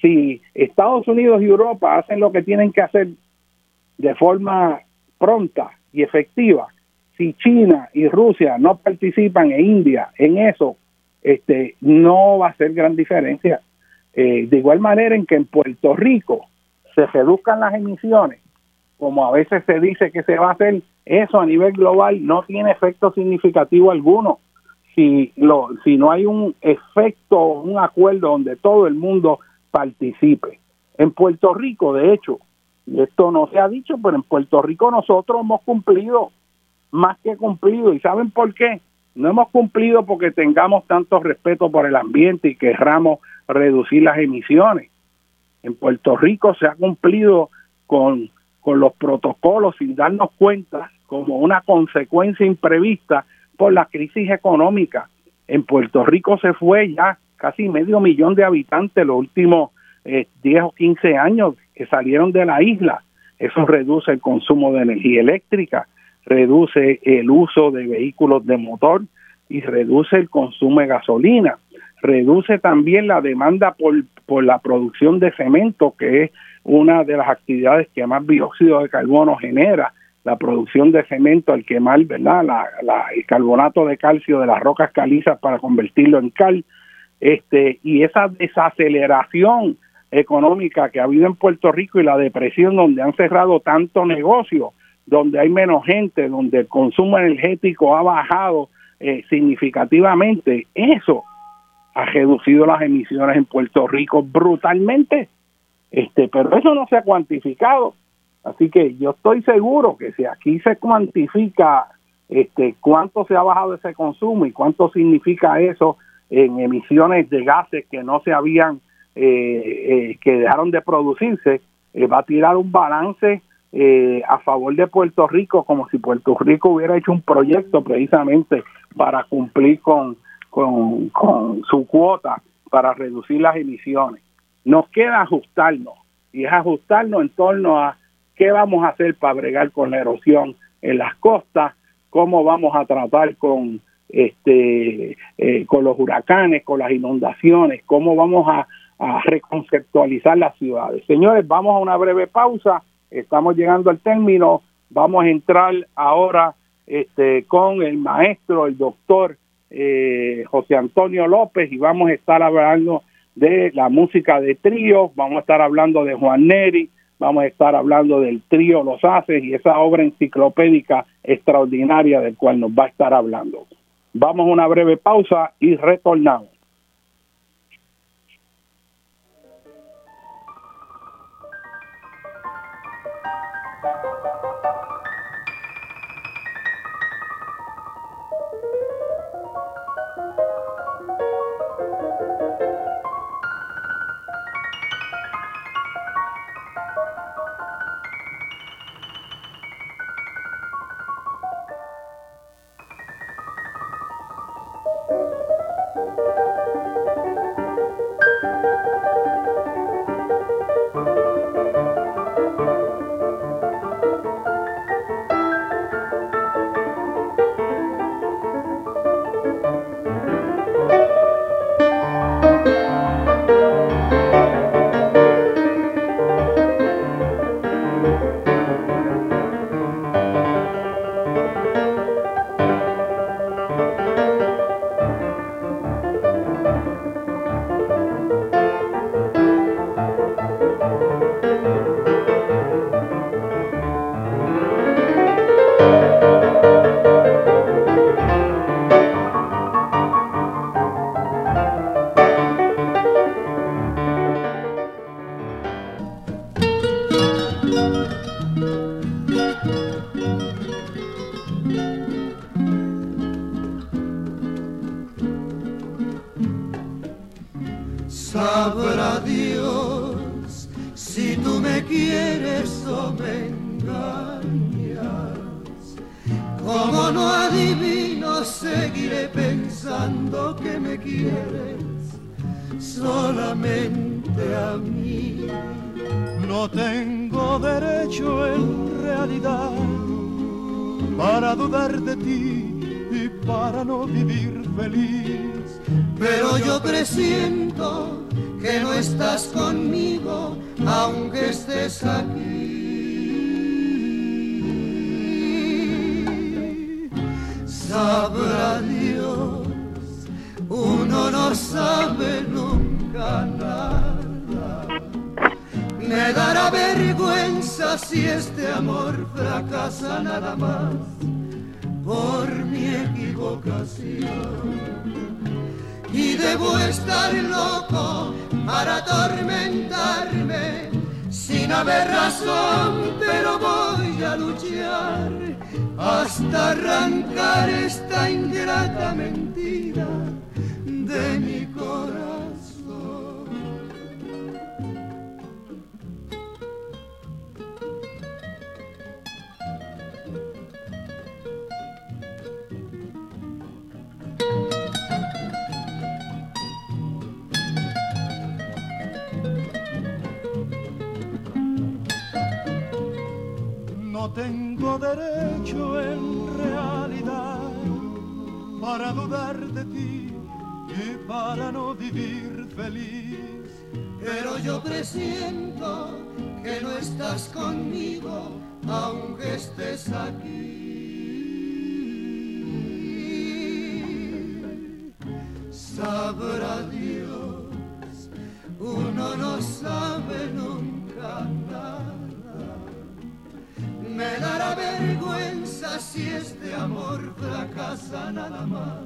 Si Estados Unidos y Europa hacen lo que tienen que hacer de forma pronta y efectiva, si China y Rusia no participan e India en eso, este no va a ser gran diferencia. Eh, de igual manera en que en Puerto Rico se reduzcan las emisiones, como a veces se dice que se va a hacer, eso a nivel global no tiene efecto significativo alguno. Si, lo, si no hay un efecto, un acuerdo donde todo el mundo participe. En Puerto Rico, de hecho, y esto no se ha dicho, pero en Puerto Rico nosotros hemos cumplido más que cumplido. ¿Y saben por qué? No hemos cumplido porque tengamos tanto respeto por el ambiente y querramos reducir las emisiones en Puerto Rico se ha cumplido con con los protocolos sin darnos cuenta como una consecuencia imprevista por la crisis económica. En Puerto Rico se fue ya casi medio millón de habitantes los últimos eh, 10 o 15 años que salieron de la isla. Eso reduce el consumo de energía eléctrica, reduce el uso de vehículos de motor y reduce el consumo de gasolina. Reduce también la demanda por, por la producción de cemento, que es una de las actividades que más dióxido de carbono genera. La producción de cemento al quemar verdad la, el carbonato de calcio de las rocas calizas para convertirlo en cal. Este y esa desaceleración económica que ha habido en Puerto Rico y la depresión donde han cerrado tanto negocio donde hay menos gente donde el consumo energético ha bajado eh, significativamente eso ha reducido las emisiones en Puerto Rico brutalmente este, pero eso no se ha cuantificado. Así que yo estoy seguro que si aquí se cuantifica este, cuánto se ha bajado ese consumo y cuánto significa eso en emisiones de gases que no se habían, eh, eh, que dejaron de producirse, eh, va a tirar un balance a favor de Puerto Rico, como si Puerto Rico hubiera hecho un proyecto precisamente para cumplir con, con, con su cuota para reducir las emisiones. Nos queda ajustarnos y es ajustarnos en torno a qué vamos a hacer para bregar con la erosión en las costas, cómo vamos a tratar con este eh, con los huracanes, con las inundaciones, cómo vamos a, reconceptualizar las ciudades. Señores, vamos a una breve pausa, estamos llegando al término, vamos a entrar ahora este, con el maestro, el doctor eh, José Antonio López y vamos a estar hablando de la música de trío, vamos a estar hablando de Juan Neri, vamos a estar hablando del trío Los Haces y esa obra enciclopédica extraordinaria del cual nos va a estar hablando. Vamos a una breve pausa y retornamos. si este amor fracasa nada más por mi equivocación. Y debo estar loco para atormentarme sin haber razón, pero voy a luchar hasta arrancar esta ingrata mentira de mi tengo derecho en realidad para dudar de ti y para no vivir feliz. Pero yo presiento que no estás conmigo aunque estés aquí. Sabrá Dios, uno no sabe nunca Me dará vergüenza si este amor fracasa nada más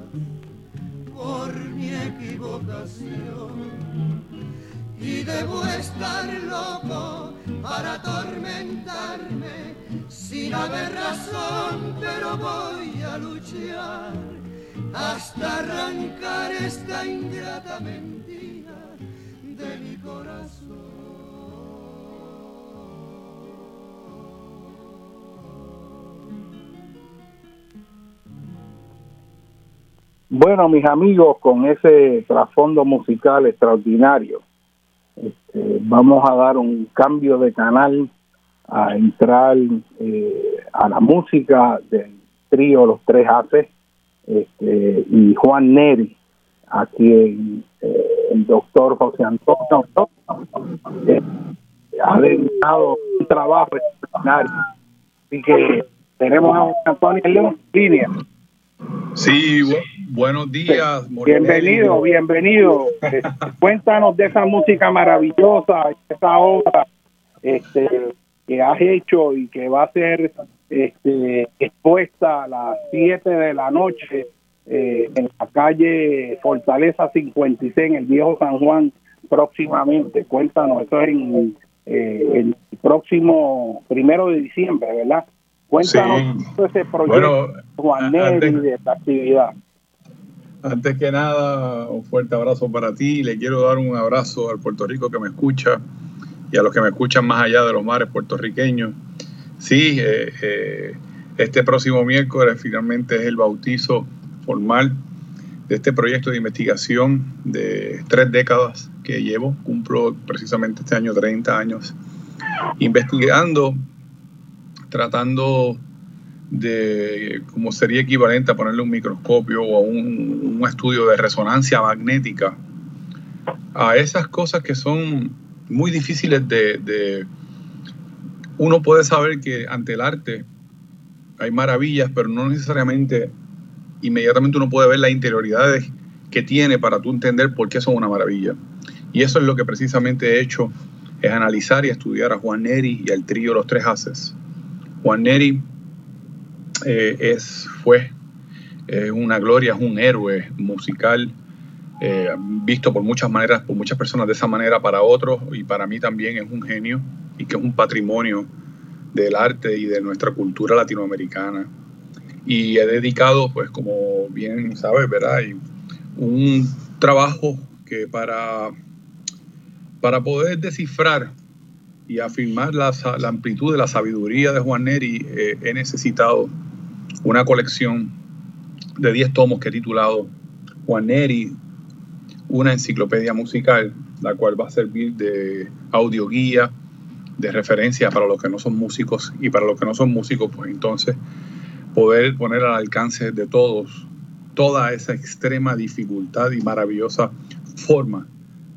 por mi equivocación. Y debo estar loco para atormentarme sin haber razón, pero voy a luchar hasta arrancar esta ingrata mentira de mi corazón. Bueno, mis amigos, con ese trasfondo musical extraordinario, este, vamos a dar un cambio de canal a entrar eh, a la música del trío Los Tres Haces este, y Juan Neri, aquí eh, el doctor José Antonio eh, ha dedicado un trabajo extraordinario. Así que tenemos a José Antonio en línea. Sí, buenos días. Bienvenido, bienvenido. [LAUGHS] Cuéntanos de esa música maravillosa, esa obra este, que has hecho y que va a ser este, expuesta a las 7 de la noche eh, en la calle Fortaleza 56 en el Viejo San Juan próximamente. Cuéntanos, eso es en, eh, el próximo primero de diciembre, ¿verdad? Cuéntanos ese proyecto, Juan de esta actividad. Antes que nada, un fuerte abrazo para ti. Le quiero dar un abrazo al Puerto Rico que me escucha y a los que me escuchan más allá de los mares puertorriqueños. Sí, eh, eh, este próximo miércoles finalmente es el bautizo formal de este proyecto de investigación de tres décadas que llevo. Cumplo precisamente este año 30 años investigando tratando de, como sería equivalente a ponerle un microscopio o un, estudio de resonancia magnética a esas cosas que son muy difíciles de, Uno puede saber que ante el arte hay maravillas, pero no necesariamente inmediatamente uno puede ver las interioridades que tiene para tú entender por qué son una maravilla. Y eso es lo que precisamente he hecho, es analizar y estudiar a Juan Neri y al trío Los Tres Haces Juan Neri eh, es, fue eh, una gloria, es un héroe musical, eh, visto por muchas maneras, por muchas personas de esa manera, para otros, y para mí también es un genio y que es un patrimonio del arte y de nuestra cultura latinoamericana. Y he dedicado, pues como bien sabes, ¿verdad? un trabajo que para, para poder descifrar y afirmar la, la, amplitud de la sabiduría de Juan Neri, eh, he necesitado una colección de 10 tomos que he titulado Juan Neri, una enciclopedia musical, la cual va a servir de audioguía, de referencia para los que no son músicos y para los que no son músicos, pues entonces poder poner al alcance de todos toda esa extrema dificultad y maravillosa forma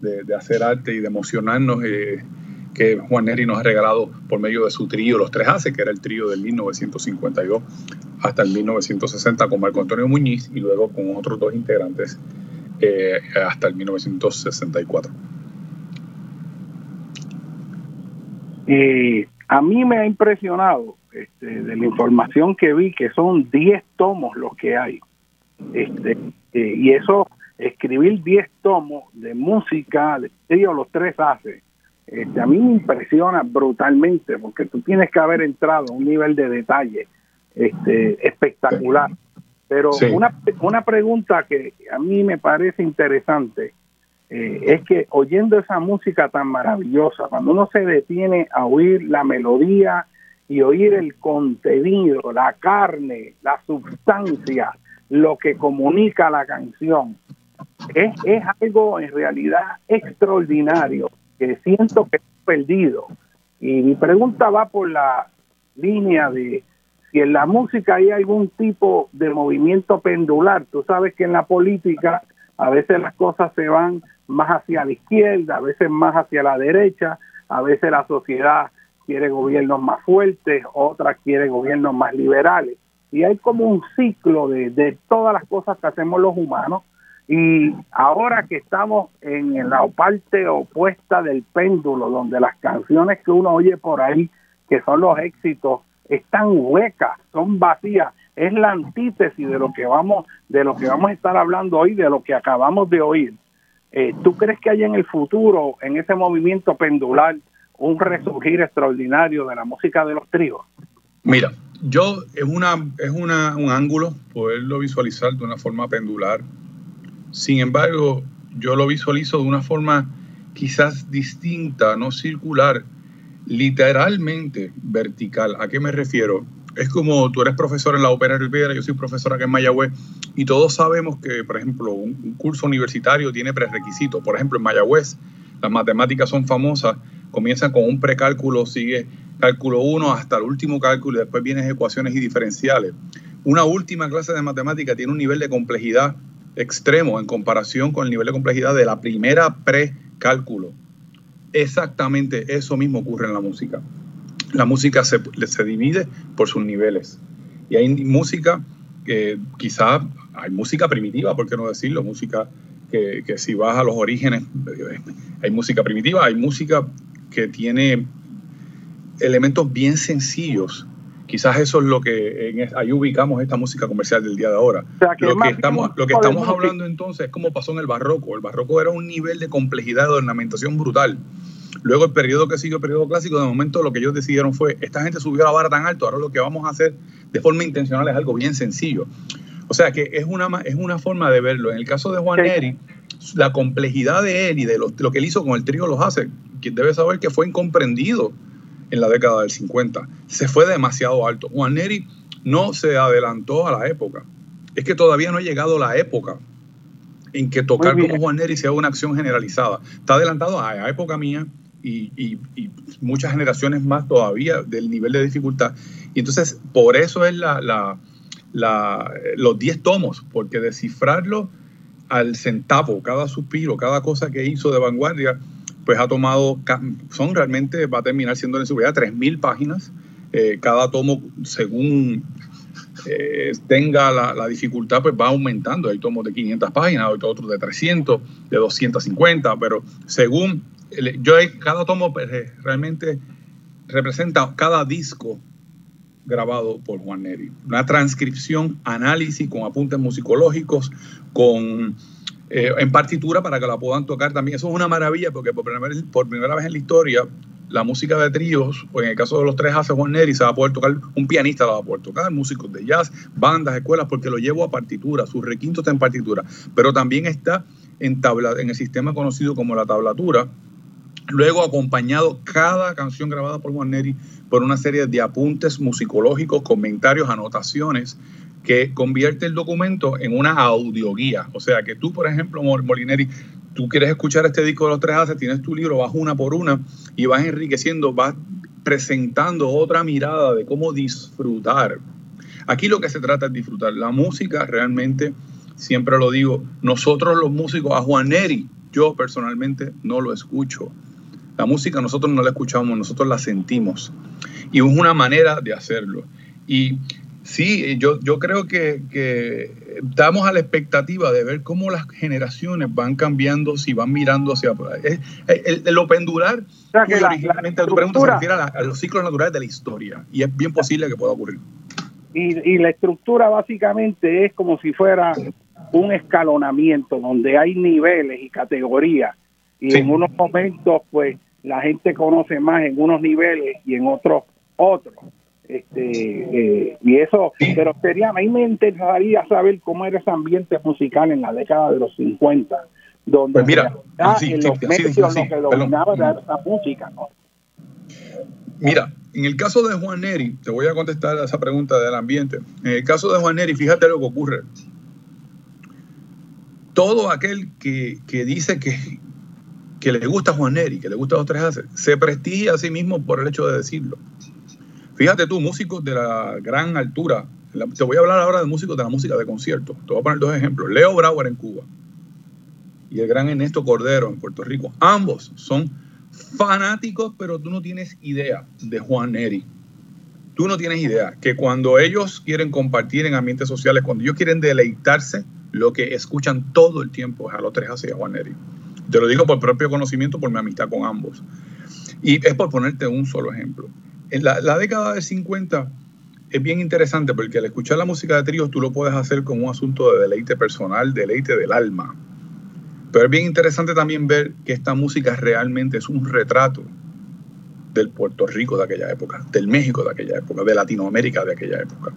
de, hacer arte y de emocionarnos. Eh, que Juan Neri nos ha regalado por medio de su trío Los Tres Haces, que era el trío del 1952 hasta el 1960 con Marco Antonio Muñiz y luego con otros dos integrantes eh, hasta el 1964. Y a mí me ha impresionado este, de la información que vi que son 10 tomos los que hay. Este, eh, y eso, escribir 10 tomos de música, de trío Los Tres Haces, este, a mí me impresiona brutalmente porque tú tienes que haber entrado a un nivel de detalle este, espectacular. Pero una, una pregunta que a mí me parece interesante eh, es que oyendo esa música tan maravillosa, cuando uno se detiene a oír la melodía y oír el contenido, la carne, la sustancia, lo que comunica la canción, es, es algo en realidad extraordinario que siento que he perdido. Y mi pregunta va por la línea de si en la música hay algún tipo de movimiento pendular. Tú sabes que en la política a veces las cosas se van más hacia la izquierda, a veces más hacia la derecha, a veces la sociedad quiere gobiernos más fuertes, otras quiere gobiernos más liberales. Y hay como un ciclo de, de todas las cosas que hacemos los humanos. Y ahora que estamos en la parte opuesta del péndulo, donde las canciones que uno oye por ahí, que son los éxitos, están huecas, son vacías, es la antítesis de lo que vamos, de lo que vamos a estar hablando hoy, de lo que acabamos de oír. Eh, ¿Tú crees que hay en el futuro, en ese movimiento pendular, un resurgir extraordinario de la música de los tríos? Mira, yo es una es una, un ángulo poderlo visualizar de una forma pendular. Sin embargo, yo lo visualizo de una forma quizás distinta, no circular, literalmente vertical. ¿A qué me refiero? Es como tú eres profesor en la Ópera Rivera, yo soy profesor acá en Mayagüez, y todos sabemos que, por ejemplo, un, un curso universitario tiene prerequisitos. Por ejemplo, en Mayagüez las matemáticas son famosas comienzan con un precálculo, sigue cálculo 1 hasta el último cálculo y después vienen ecuaciones y diferenciales. Una última clase de matemática tiene un nivel de complejidad extremo en comparación con el nivel de complejidad de la primera precálculo. Exactamente eso mismo ocurre en la música. La música se, se divide por sus niveles. Y hay música que quizás hay música primitiva, ¿por qué no decirlo? Música que, que, si vas a los orígenes, hay música primitiva, hay música que tiene elementos bien sencillos. Quizás eso es lo que en, ahí ubicamos esta música comercial del día de ahora. lo, que estamos, lo que estamos hablando entonces es como pasó en el barroco. El barroco era un nivel de complejidad de ornamentación brutal. Luego el periodo que siguió, el periodo clásico, de momento lo que ellos decidieron fue, esta gente subió la vara tan alto, ahora lo que vamos a hacer de forma intencional es algo bien sencillo. O sea que es una, es una forma de verlo. En el caso de Juan Neri, la complejidad de él y de lo, de lo, que él hizo con el trío Los Hace, quien debe saber que fue incomprendido en la década del 50. Se fue demasiado alto. Juan Neri no se adelantó a la época. Es que todavía no ha llegado la época en que tocar como Juan Neri sea una acción generalizada. Está adelantado a la época mía y, y, y, muchas generaciones más todavía del nivel de dificultad. Y entonces, por eso es la, la, la los 10 tomos, porque descifrarlo al centavo, cada suspiro, cada cosa que hizo de vanguardia, pues ha tomado, son realmente, va a terminar siendo en seguridad 3.000 páginas. Eh, cada tomo, según eh, tenga la, la, dificultad, pues va aumentando. Hay tomos de 500 páginas, hay otros de 300, de 250, pero según, yo cada tomo pues, eh, realmente representa cada disco grabado por Juan Neri. Una transcripción, análisis con apuntes musicológicos, con eh, en partitura para que la puedan tocar también. Eso es una maravilla porque por primera, por primera vez en la historia la música de tríos, o en el caso de los tres hace Juan Neri, se va a poder tocar, un pianista la va a poder tocar, músicos de jazz, bandas, escuelas, porque lo llevo a partitura, su requinto está en partitura, pero también está en, tabla, en el sistema conocido como la tablatura, luego acompañado cada canción grabada por Juan Neri por una serie de apuntes musicológicos, comentarios, anotaciones, que convierte el documento en una audioguía. O sea, que tú, por ejemplo, Molineri, tú quieres escuchar este disco de los tres haces, tienes tu libro, vas una por una y vas enriqueciendo, vas presentando otra mirada de cómo disfrutar. Aquí lo que se trata es disfrutar. La música realmente, siempre lo digo, nosotros los músicos, a Juan Neri, yo personalmente no lo escucho. La música nosotros no la escuchamos, nosotros la sentimos. Y es una manera de hacerlo. Y Sí, yo, yo creo que, que, estamos a la expectativa de ver cómo las generaciones van cambiando, si van mirando hacia... Es, el, el, lo pendular, o sea, que la, originalmente la tu pregunta se refiere a, la, a, los ciclos naturales de la historia y es bien posible que pueda ocurrir. Y, y la estructura básicamente es como si fuera un escalonamiento donde hay niveles y categorías y sí. en unos momentos pues la gente conoce más en unos niveles y en otros otros este, eh, y eso, pero sería, a mí me interesaría saber cómo era ese ambiente musical en la década de los 50, donde pues mira, en los sí, medios sí, lo que dominaba era esa música, ¿no? Mira, en el caso de Juan Neri, te voy a contestar a esa pregunta del ambiente. En el caso de Juan Neri, fíjate lo que ocurre. Todo aquel que, que dice que, que le gusta Juan Neri, que le gusta los tres haces, se prestigia a sí mismo por el hecho de decirlo. Fíjate tú, músicos de la gran altura. te voy a hablar ahora de músicos de la música de concierto. Te voy a poner dos ejemplos. Leo Brauer en Cuba y el gran Ernesto Cordero en Puerto Rico. Ambos son fanáticos, pero tú no tienes idea de Juan Neri. Tú no tienes idea que cuando ellos quieren compartir en ambientes sociales, cuando ellos quieren deleitarse, lo que escuchan todo el tiempo es a los tres hacia Juan Neri. Te lo digo por propio conocimiento, por mi amistad con ambos. Y es por ponerte un solo ejemplo. En la, década de 50 es bien interesante porque al escuchar la música de tríos tú lo puedes hacer como un asunto de deleite personal, deleite del alma. Pero es bien interesante también ver que esta música realmente es un retrato del Puerto Rico de aquella época, del México de aquella época, de Latinoamérica de aquella época.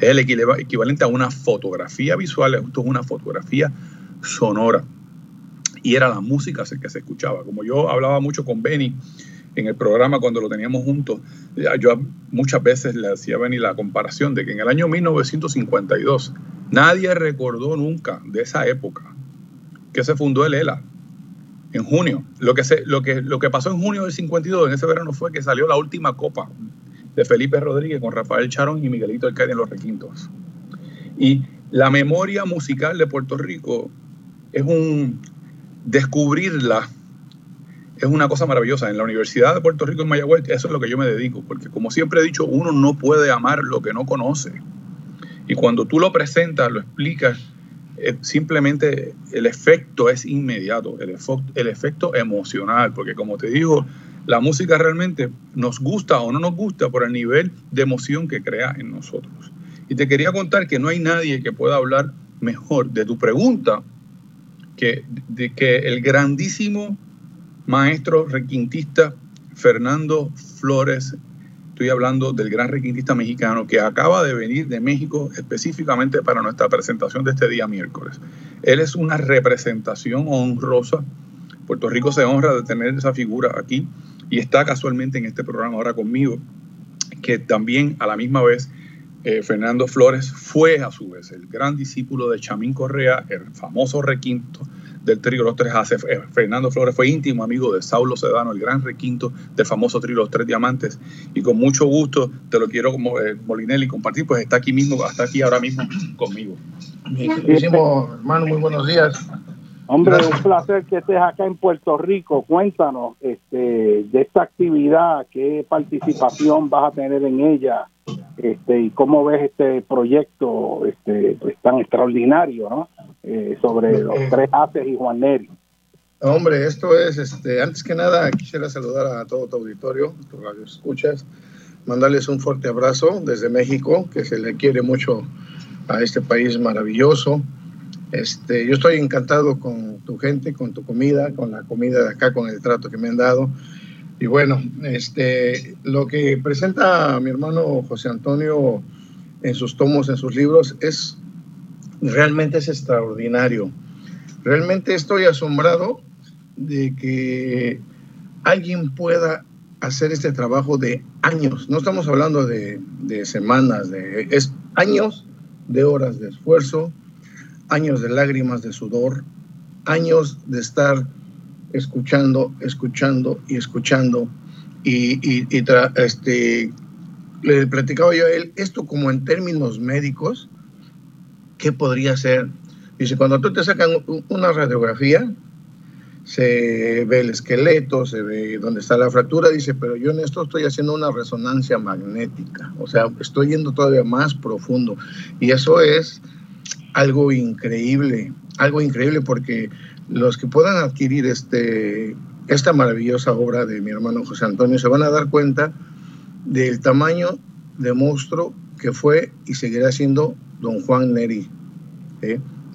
Es el equivalente a una fotografía visual, esto es una fotografía sonora. Y era la música que se escuchaba. Como yo hablaba mucho con Benny en el programa cuando lo teníamos juntos, yo muchas veces le hacía Benny la comparación de que en el año 1952 nadie recordó nunca de esa época que se fundó el ELA en junio. Lo que, se, lo, que, lo que pasó en junio del 52, en ese verano, fue que salió la última copa de Felipe Rodríguez con Rafael Charón y Miguelito Alcaide en los requintos. Y la memoria musical de Puerto Rico es un descubrirla es una cosa maravillosa. En la Universidad de Puerto Rico en Mayagüez, eso es lo que yo me dedico, porque como siempre he dicho, uno no puede amar lo que no conoce. Y cuando tú lo presentas, lo explicas, eh, simplemente el efecto es inmediato, el, el efecto emocional, porque como te digo, la música realmente nos gusta o no nos gusta por el nivel de emoción que crea en nosotros. Y te quería contar que no hay nadie que pueda hablar mejor de tu pregunta que, de que el grandísimo maestro requintista Fernando Flores Estoy hablando del gran requintista mexicano que acaba de venir de México específicamente para nuestra presentación de este día miércoles. Él es una representación honrosa. Puerto Rico se honra de tener esa figura aquí y está casualmente en este programa ahora conmigo, que también a la misma vez eh, Fernando Flores fue a su vez el gran discípulo de Chamín Correa, el famoso requinto del trío Los Tres Haces. Eh, Fernando Flores fue íntimo amigo de Saulo Sedano, el gran requinto del famoso trío Los Tres Diamantes. Y con mucho gusto te lo quiero como eh, Molinelli compartir, pues está aquí mismo, está aquí ahora mismo conmigo. Mi hermano, muy buenos días. Hombre, un placer que estés acá en Puerto Rico. Cuéntanos este, de esta actividad, qué participación vas a tener en ella este, y cómo ves este proyecto este, pues, tan extraordinario, ¿no? Eh, sobre los eh, tres haces y Juan Neri. Hombre, esto es, este, antes que nada, quisiera saludar a todo tu auditorio, tu radio escuchas, mandarles un fuerte abrazo desde México, que se le quiere mucho a este país maravilloso. Este, yo estoy encantado con tu gente, con tu comida, con la comida de acá, con el trato que me han dado. Y bueno, este, lo que presenta mi hermano José Antonio en sus tomos, en sus libros, es realmente es extraordinario. Realmente estoy asombrado de que alguien pueda hacer este trabajo de años. No estamos hablando de, de semanas, de, es años de horas de esfuerzo, años de lágrimas de sudor, años de estar escuchando, escuchando y escuchando. Y, y, este, le platicaba yo a él, esto como en términos médicos, ¿qué podría ser? Dice, cuando tú te sacan una radiografía, se ve el esqueleto, se ve dónde está la fractura, dice, pero yo en esto estoy haciendo una resonancia magnética, o sea, estoy yendo todavía más profundo. Y eso es algo increíble, algo increíble porque los que puedan adquirir este, esta maravillosa obra de mi hermano José Antonio se van a dar cuenta del tamaño de monstruo que fue y seguirá siendo don Juan Neri.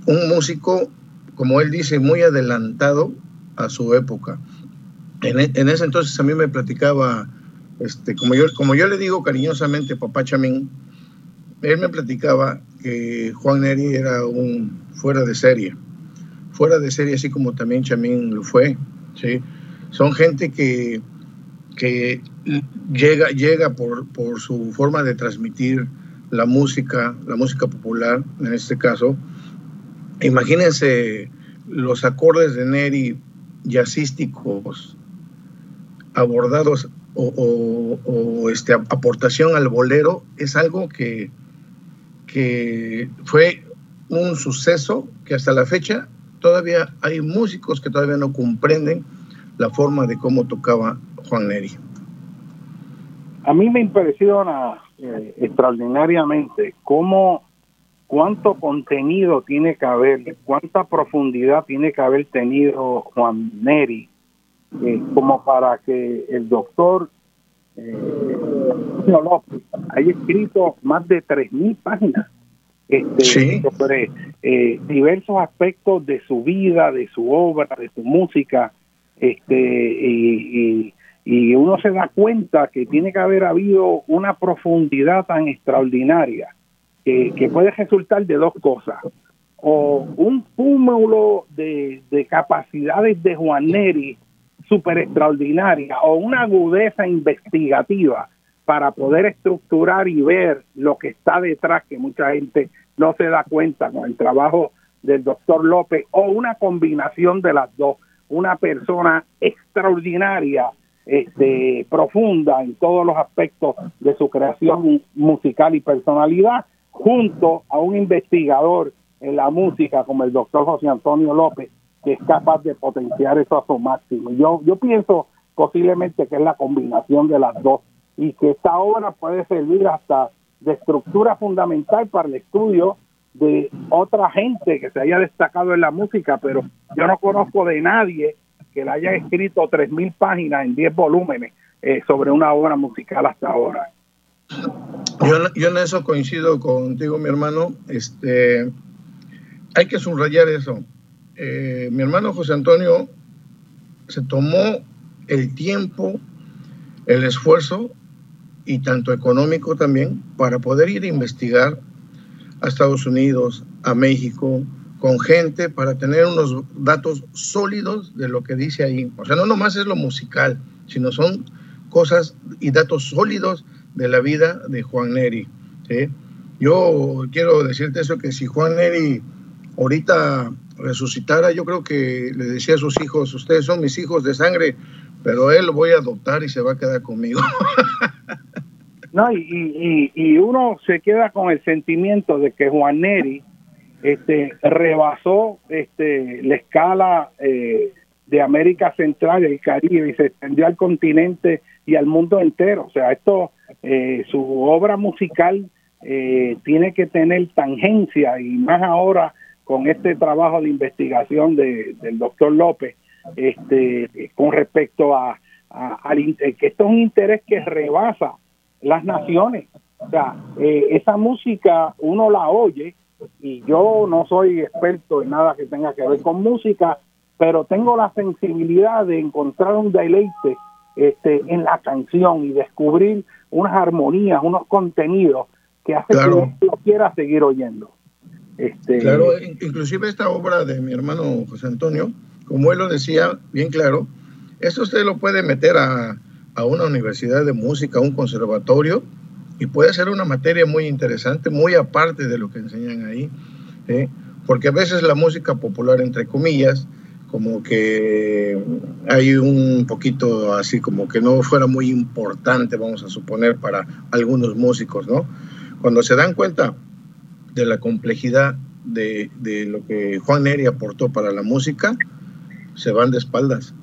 Un músico, como él dice, muy adelantado a su época. En, e, ese entonces a mí me platicaba, este, como, yo, como yo le digo cariñosamente, papá Chamín, él me platicaba que Juan Neri era un fuera de serie fuera de serie, así como también Chamín lo fue. ¿sí? Son gente que, que llega, llega por, por su forma de transmitir la música, la música popular en este caso. Imagínense los acordes de Neri jazzísticos abordados o, este, aportación al bolero es algo que, que fue un suceso que hasta la fecha todavía hay músicos que todavía no comprenden la forma de cómo tocaba Juan Neri. A mí me impresiona eh, extraordinariamente cómo cuánto contenido tiene que haber, cuánta profundidad tiene que haber tenido Juan Neri eh, como para que el doctor eh, López haya escrito más de 3.000 páginas este, sobre eh, diversos aspectos de su vida, de su obra, de su música, este, y, y, uno se da cuenta que tiene que haber habido una profundidad tan extraordinaria que, puede resultar de dos cosas. O un cúmulo de, de capacidades de Juan Neri súper extraordinaria o una agudeza investigativa para poder estructurar y ver lo que está detrás, que mucha gente no se da cuenta con el trabajo del doctor López, o una combinación de las dos, una persona extraordinaria, este, profunda en todos los aspectos de su creación musical y personalidad, junto a un investigador en la música como el doctor José Antonio López, que es capaz de potenciar eso a su máximo. Yo, yo pienso posiblemente que es la combinación de las dos y que esta obra puede servir hasta de estructura fundamental para el estudio de otra gente que se haya destacado en la música, pero yo no conozco de nadie que le haya escrito 3.000 páginas en 10 volúmenes eh, sobre una obra musical hasta ahora. Yo, yo en eso coincido contigo, mi hermano. Este, hay que subrayar eso. Eh, mi hermano José Antonio se tomó el tiempo, el esfuerzo y tanto económico también para poder ir a investigar a Estados Unidos, a México, con gente para tener unos datos sólidos de lo que dice ahí. O sea, no nomás es lo musical, sino son cosas y datos sólidos de la vida de Juan Neri. Yo quiero decirte eso, que si Juan Neri ahorita resucitara, yo creo que le decía a sus hijos, ustedes son mis hijos de sangre, pero él lo voy a adoptar y se va a quedar conmigo. [LAUGHS] No, y, y, uno se queda con el sentimiento de que Juan Neri este, rebasó este, la escala eh, de América Central y el Caribe y se extendió al continente y al mundo entero. O sea, esto, eh, su obra musical eh, tiene que tener tangencia y más ahora con este trabajo de investigación de, del doctor López este, con respecto a, al que esto es un interés que rebasa las naciones. O sea, eh, esa música uno la oye y yo no soy experto en nada que tenga que ver con música, pero tengo la sensibilidad de encontrar un deleite este, en la canción y descubrir unas armonías, unos contenidos que hacen que uno quiera seguir oyendo. Este... Claro, inclusive esta obra de mi hermano José Antonio, como él lo decía bien claro, esto usted lo puede meter a, a una universidad de música, a un conservatorio, y puede ser una materia muy interesante, muy aparte de lo que enseñan ahí, porque a veces la música popular, entre comillas, como que hay un poquito así, como que no fuera muy importante, vamos a suponer, para algunos músicos, ¿no? Cuando se dan cuenta de la complejidad de, lo que Juan Neri aportó para la música, se van de espaldas.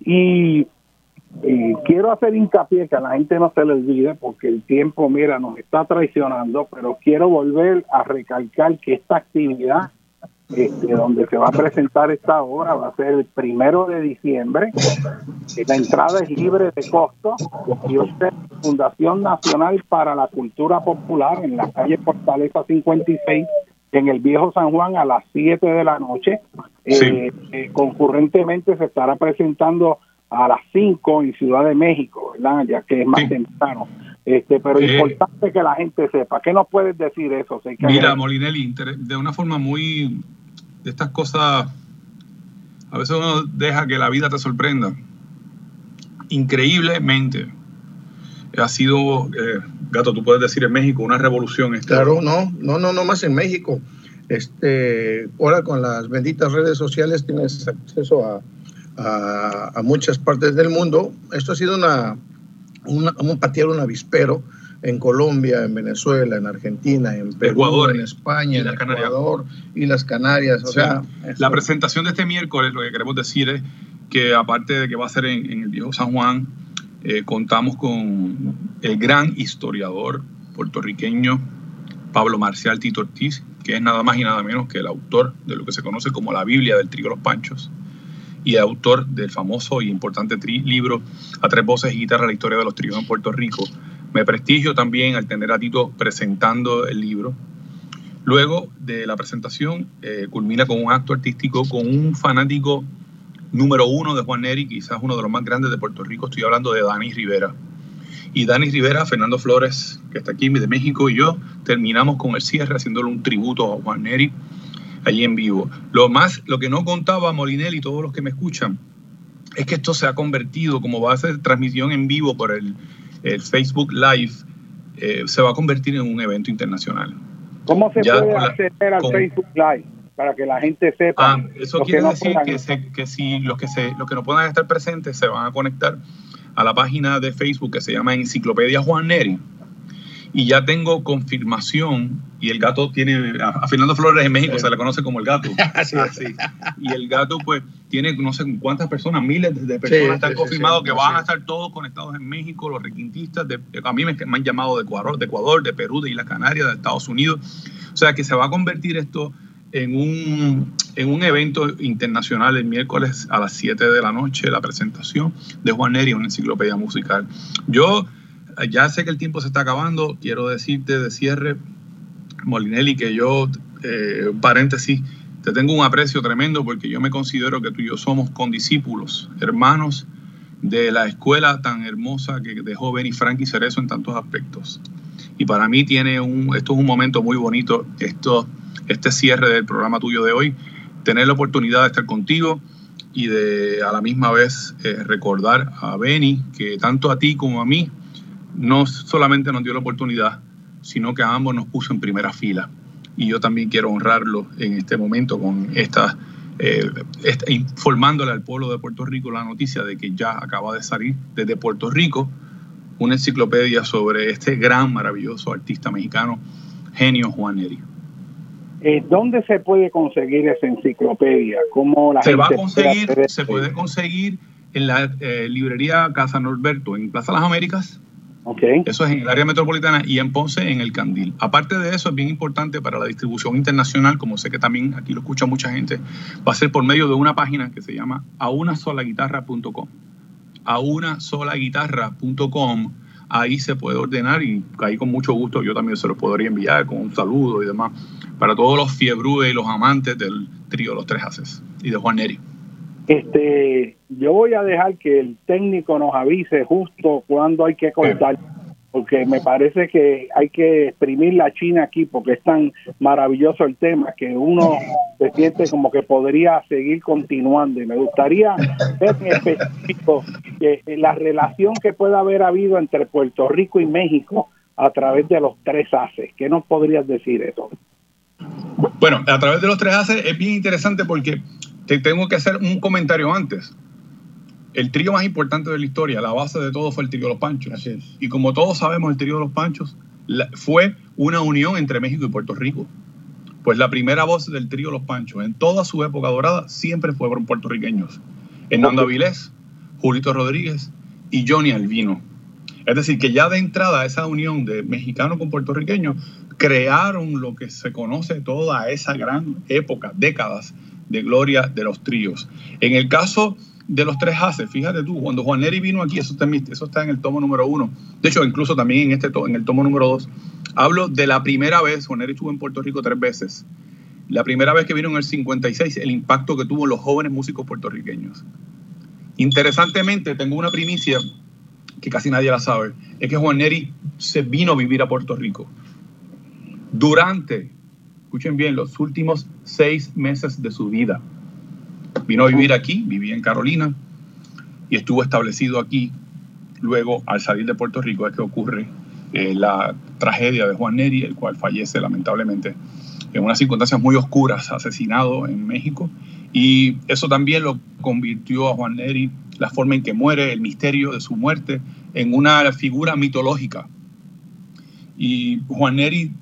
Y, quiero hacer hincapié que a la gente no se le olvide porque el tiempo, mira, nos está traicionando, pero quiero volver a recalcar que esta actividad este, donde se va a presentar esta obra va a ser el primero de diciembre. La entrada es libre de costo y es Fundación Nacional para la Cultura Popular en la calle Fortaleza 56 en el Viejo San Juan a las 7 de la noche. Eh, eh, concurrentemente se estará presentando a las 5 en Ciudad de México, ¿verdad? Ya que es más temprano. Este, pero es importante que la gente sepa. ¿Qué nos puedes decir eso? Mira, Molinelli, de una forma muy de estas cosas, a veces uno deja que la vida te sorprenda. Increíblemente, ha sido, eh, Gato, tú puedes decir en México, una revolución. Este claro, no, no, no, no más en México. Este, ahora con las benditas redes sociales tienes acceso a, a, muchas partes del mundo. Esto ha sido una, un patear un avispero en Colombia, en Venezuela, en Argentina, en Perú, en España, en Ecuador y las Canarias. O sea, la presentación de este miércoles, lo que queremos decir es que aparte de que va a ser en, el viejo San Juan, eh, contamos con el gran historiador puertorriqueño Pablo Marcial Tito Ortiz, que es nada más y nada menos que el autor de lo que se conoce como la Biblia del Trigo Los Panchos y autor del famoso y importante libro A tres voces y guitarra, la historia de los trigos en Puerto Rico. Me prestigio también al tener a Tito presentando el libro. Luego de la presentación, eh, culmina con un acto artístico con un fanático número uno de Juan Neri, quizás uno de los más grandes de Puerto Rico. Estoy hablando de Dani Rivera. Y Dani Rivera, Fernando Flores, que está aquí de México, y yo terminamos con el cierre haciéndole un tributo a Juan Neri allí en vivo. Lo más, lo que no contaba Molinelli y todos los que me escuchan, es que esto se ha convertido como base de transmisión en vivo por el, Facebook Live, eh, se va a convertir en un evento internacional. ¿Cómo se puede acceder al Facebook Live? Para que la gente sepa. Ah, eso quiere decir que, que, si los que, se, los que no puedan estar presentes se van a conectar a la página de Facebook que se llama Enciclopedia Juan Neri y ya tengo confirmación y el gato tiene a, Fernando Flores en México se le conoce como el gato. [LAUGHS] Y el gato pues tiene no sé cuántas personas miles de personas están confirmados que van a estar todos conectados en México los requintistas de, a mí me, han llamado de Ecuador, de Ecuador de Perú de Islas Canarias de Estados Unidos. O sea que se va a convertir esto en un, en un evento internacional el miércoles a las 7 de la noche, la presentación de Juan Neri, una enciclopedia musical. Yo ya sé que el tiempo se está acabando. Quiero decirte de cierre, Molinelli, que yo, eh, paréntesis, te tengo un aprecio tremendo porque yo me considero que tú y yo somos condiscípulos, hermanos de la escuela tan hermosa que dejó Benny Frankie Cerezo en tantos aspectos. Y para mí tiene un, esto es un momento muy bonito, esto, este cierre del programa tuyo de hoy, tener la oportunidad de estar contigo y de a la misma vez eh, recordar a Benny que tanto a ti como a mí no solamente nos dio la oportunidad, sino que a ambos nos puso en primera fila. Y yo también quiero honrarlo en este momento con esta, eh, informándole al pueblo de Puerto Rico la noticia de que ya acaba de salir desde Puerto Rico una enciclopedia sobre este gran, maravilloso artista mexicano, genio Juan Neri. Eh, ¿Dónde se puede conseguir esa enciclopedia? ¿Cómo la se va a conseguir, se puede conseguir en la eh, librería Casa Norberto, en Plaza Las Américas, eso es en el área metropolitana y en Ponce, en el Candil. Aparte de eso, es bien importante para la distribución internacional, como sé que también aquí lo escucha mucha gente, va a ser por medio de una página que se llama aunasolaguitarra.com. Aunasolaguitarra.com. Ahí se puede ordenar y ahí con mucho gusto yo también se los podría enviar con un saludo y demás para todos los fiebrúes y los amantes del trío Los Tres Haces y de Juan Neri. Este, yo voy a dejar que el técnico nos avise justo cuando hay que cortar, porque me parece que hay que exprimir la China aquí, porque es tan maravilloso el tema que uno se siente como que podría seguir continuando. Y me gustaría ver en específico la relación que pueda haber habido entre Puerto Rico y México a través de los tres haces. ¿Qué nos podrías decir eso? Bueno, a través de los tres haces es bien interesante porque te tengo que hacer un comentario antes. El trío más importante de la historia, la base de todo fue el trío de los Panchos. Y como todos sabemos, el trío de los Panchos fue una unión entre México y Puerto Rico. Pues la primera voz del trío Los Panchos en toda su época dorada siempre fueron puertorriqueños. Hernando Avilés, Julito Rodríguez y Johnny Albino. Es decir, que ya de entrada esa unión de mexicano con puertorriqueño crearon lo que se conoce toda esa gran época, décadas de gloria de los tríos. En el caso de los tres haces, fíjate tú, cuando Juan Neri vino aquí, eso está, en, eso está en el tomo número uno, de hecho incluso también en, este, en el tomo número dos, hablo de la primera vez, Juan Neri estuvo en Puerto Rico tres veces, la primera vez que vino en el 56, el impacto que tuvo los jóvenes músicos puertorriqueños. Interesantemente, tengo una primicia que casi nadie la sabe, es que Juan Neri se vino a vivir a Puerto Rico. Durante escuchen bien, los últimos seis meses de su vida. Vino a vivir aquí, vivía en Carolina y estuvo establecido aquí. Luego, al salir de Puerto Rico, es que ocurre eh, la tragedia de Juan Neri, el cual fallece lamentablemente en unas circunstancias muy oscuras, asesinado en México. Y eso también lo convirtió a Juan Neri, la forma en que muere, el misterio de su muerte, en una figura mitológica. Y Juan Neri,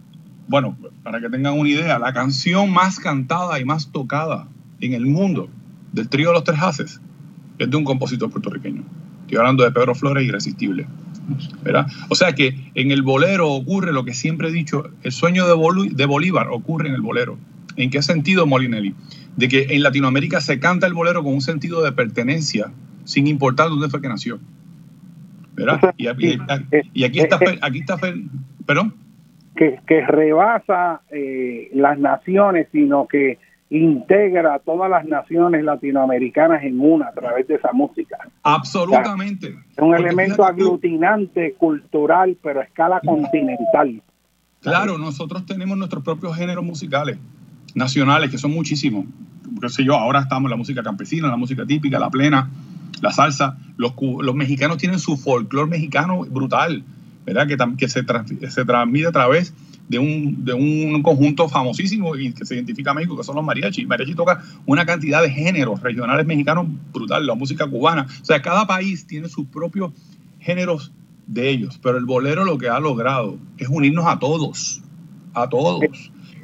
bueno, para que tengan una idea, la canción más cantada y más tocada en el mundo del trío de los tres haces es de un compositor puertorriqueño. Estoy hablando de Pedro Flores, Irresistible. ¿verdad? O sea que en el bolero ocurre lo que siempre he dicho, el sueño de, de Bolívar ocurre en el bolero. ¿En qué sentido, Molinelli? De que en Latinoamérica se canta el bolero con un sentido de pertenencia, sin importar dónde fue que nació. ¿Verdad? Y, aquí, está, aquí está, perdón. Que, que rebasa eh, las naciones, sino que integra a todas las naciones latinoamericanas en una a través de esa música. Absolutamente. es un elemento aglutinante, cultural, pero a escala continental. Claro, nosotros tenemos nuestros propios géneros musicales nacionales, que son muchísimos. Qué sé yo, ahora estamos en la música campesina, la música típica, la plena, la salsa. Los, los mexicanos tienen su folclore mexicano brutal, ¿verdad? Que, que se, se transmite a través de un, de un conjunto famosísimo y que se identifica a México, que son los mariachi. Mariachi toca una cantidad de géneros regionales mexicanos brutal, la música cubana. O sea, cada país tiene sus propios géneros de ellos, pero el bolero lo que ha logrado es unirnos a todos, a todos.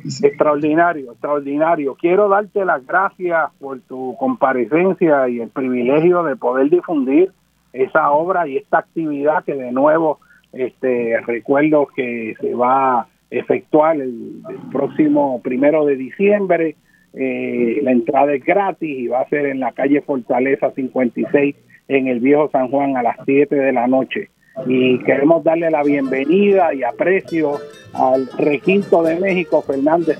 Extraordinario, extraordinario. Quiero darte las gracias por tu comparecencia y el privilegio de poder difundir esa obra y esta actividad que de nuevo este recuerdo que se va efectuar el, próximo primero de diciembre. Eh, la entrada es gratis y va a ser en la calle Fortaleza 56 en el Viejo San Juan a las 7 de la noche. Y queremos darle la bienvenida y aprecio al requinto de México, Fernández,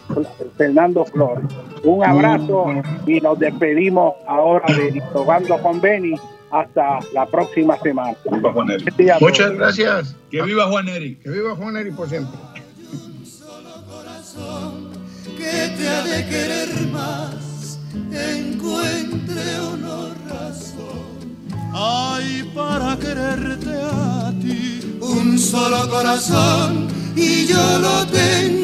Fernando Flores. Un abrazo y nos despedimos ahora de Togando con Beni hasta la próxima semana. Muchas gracias. Que viva Juan Neri. Que viva Juan Neri por siempre que te ha de querer más, encuentre una razón. Hay para quererte a ti un solo corazón y yo lo tengo.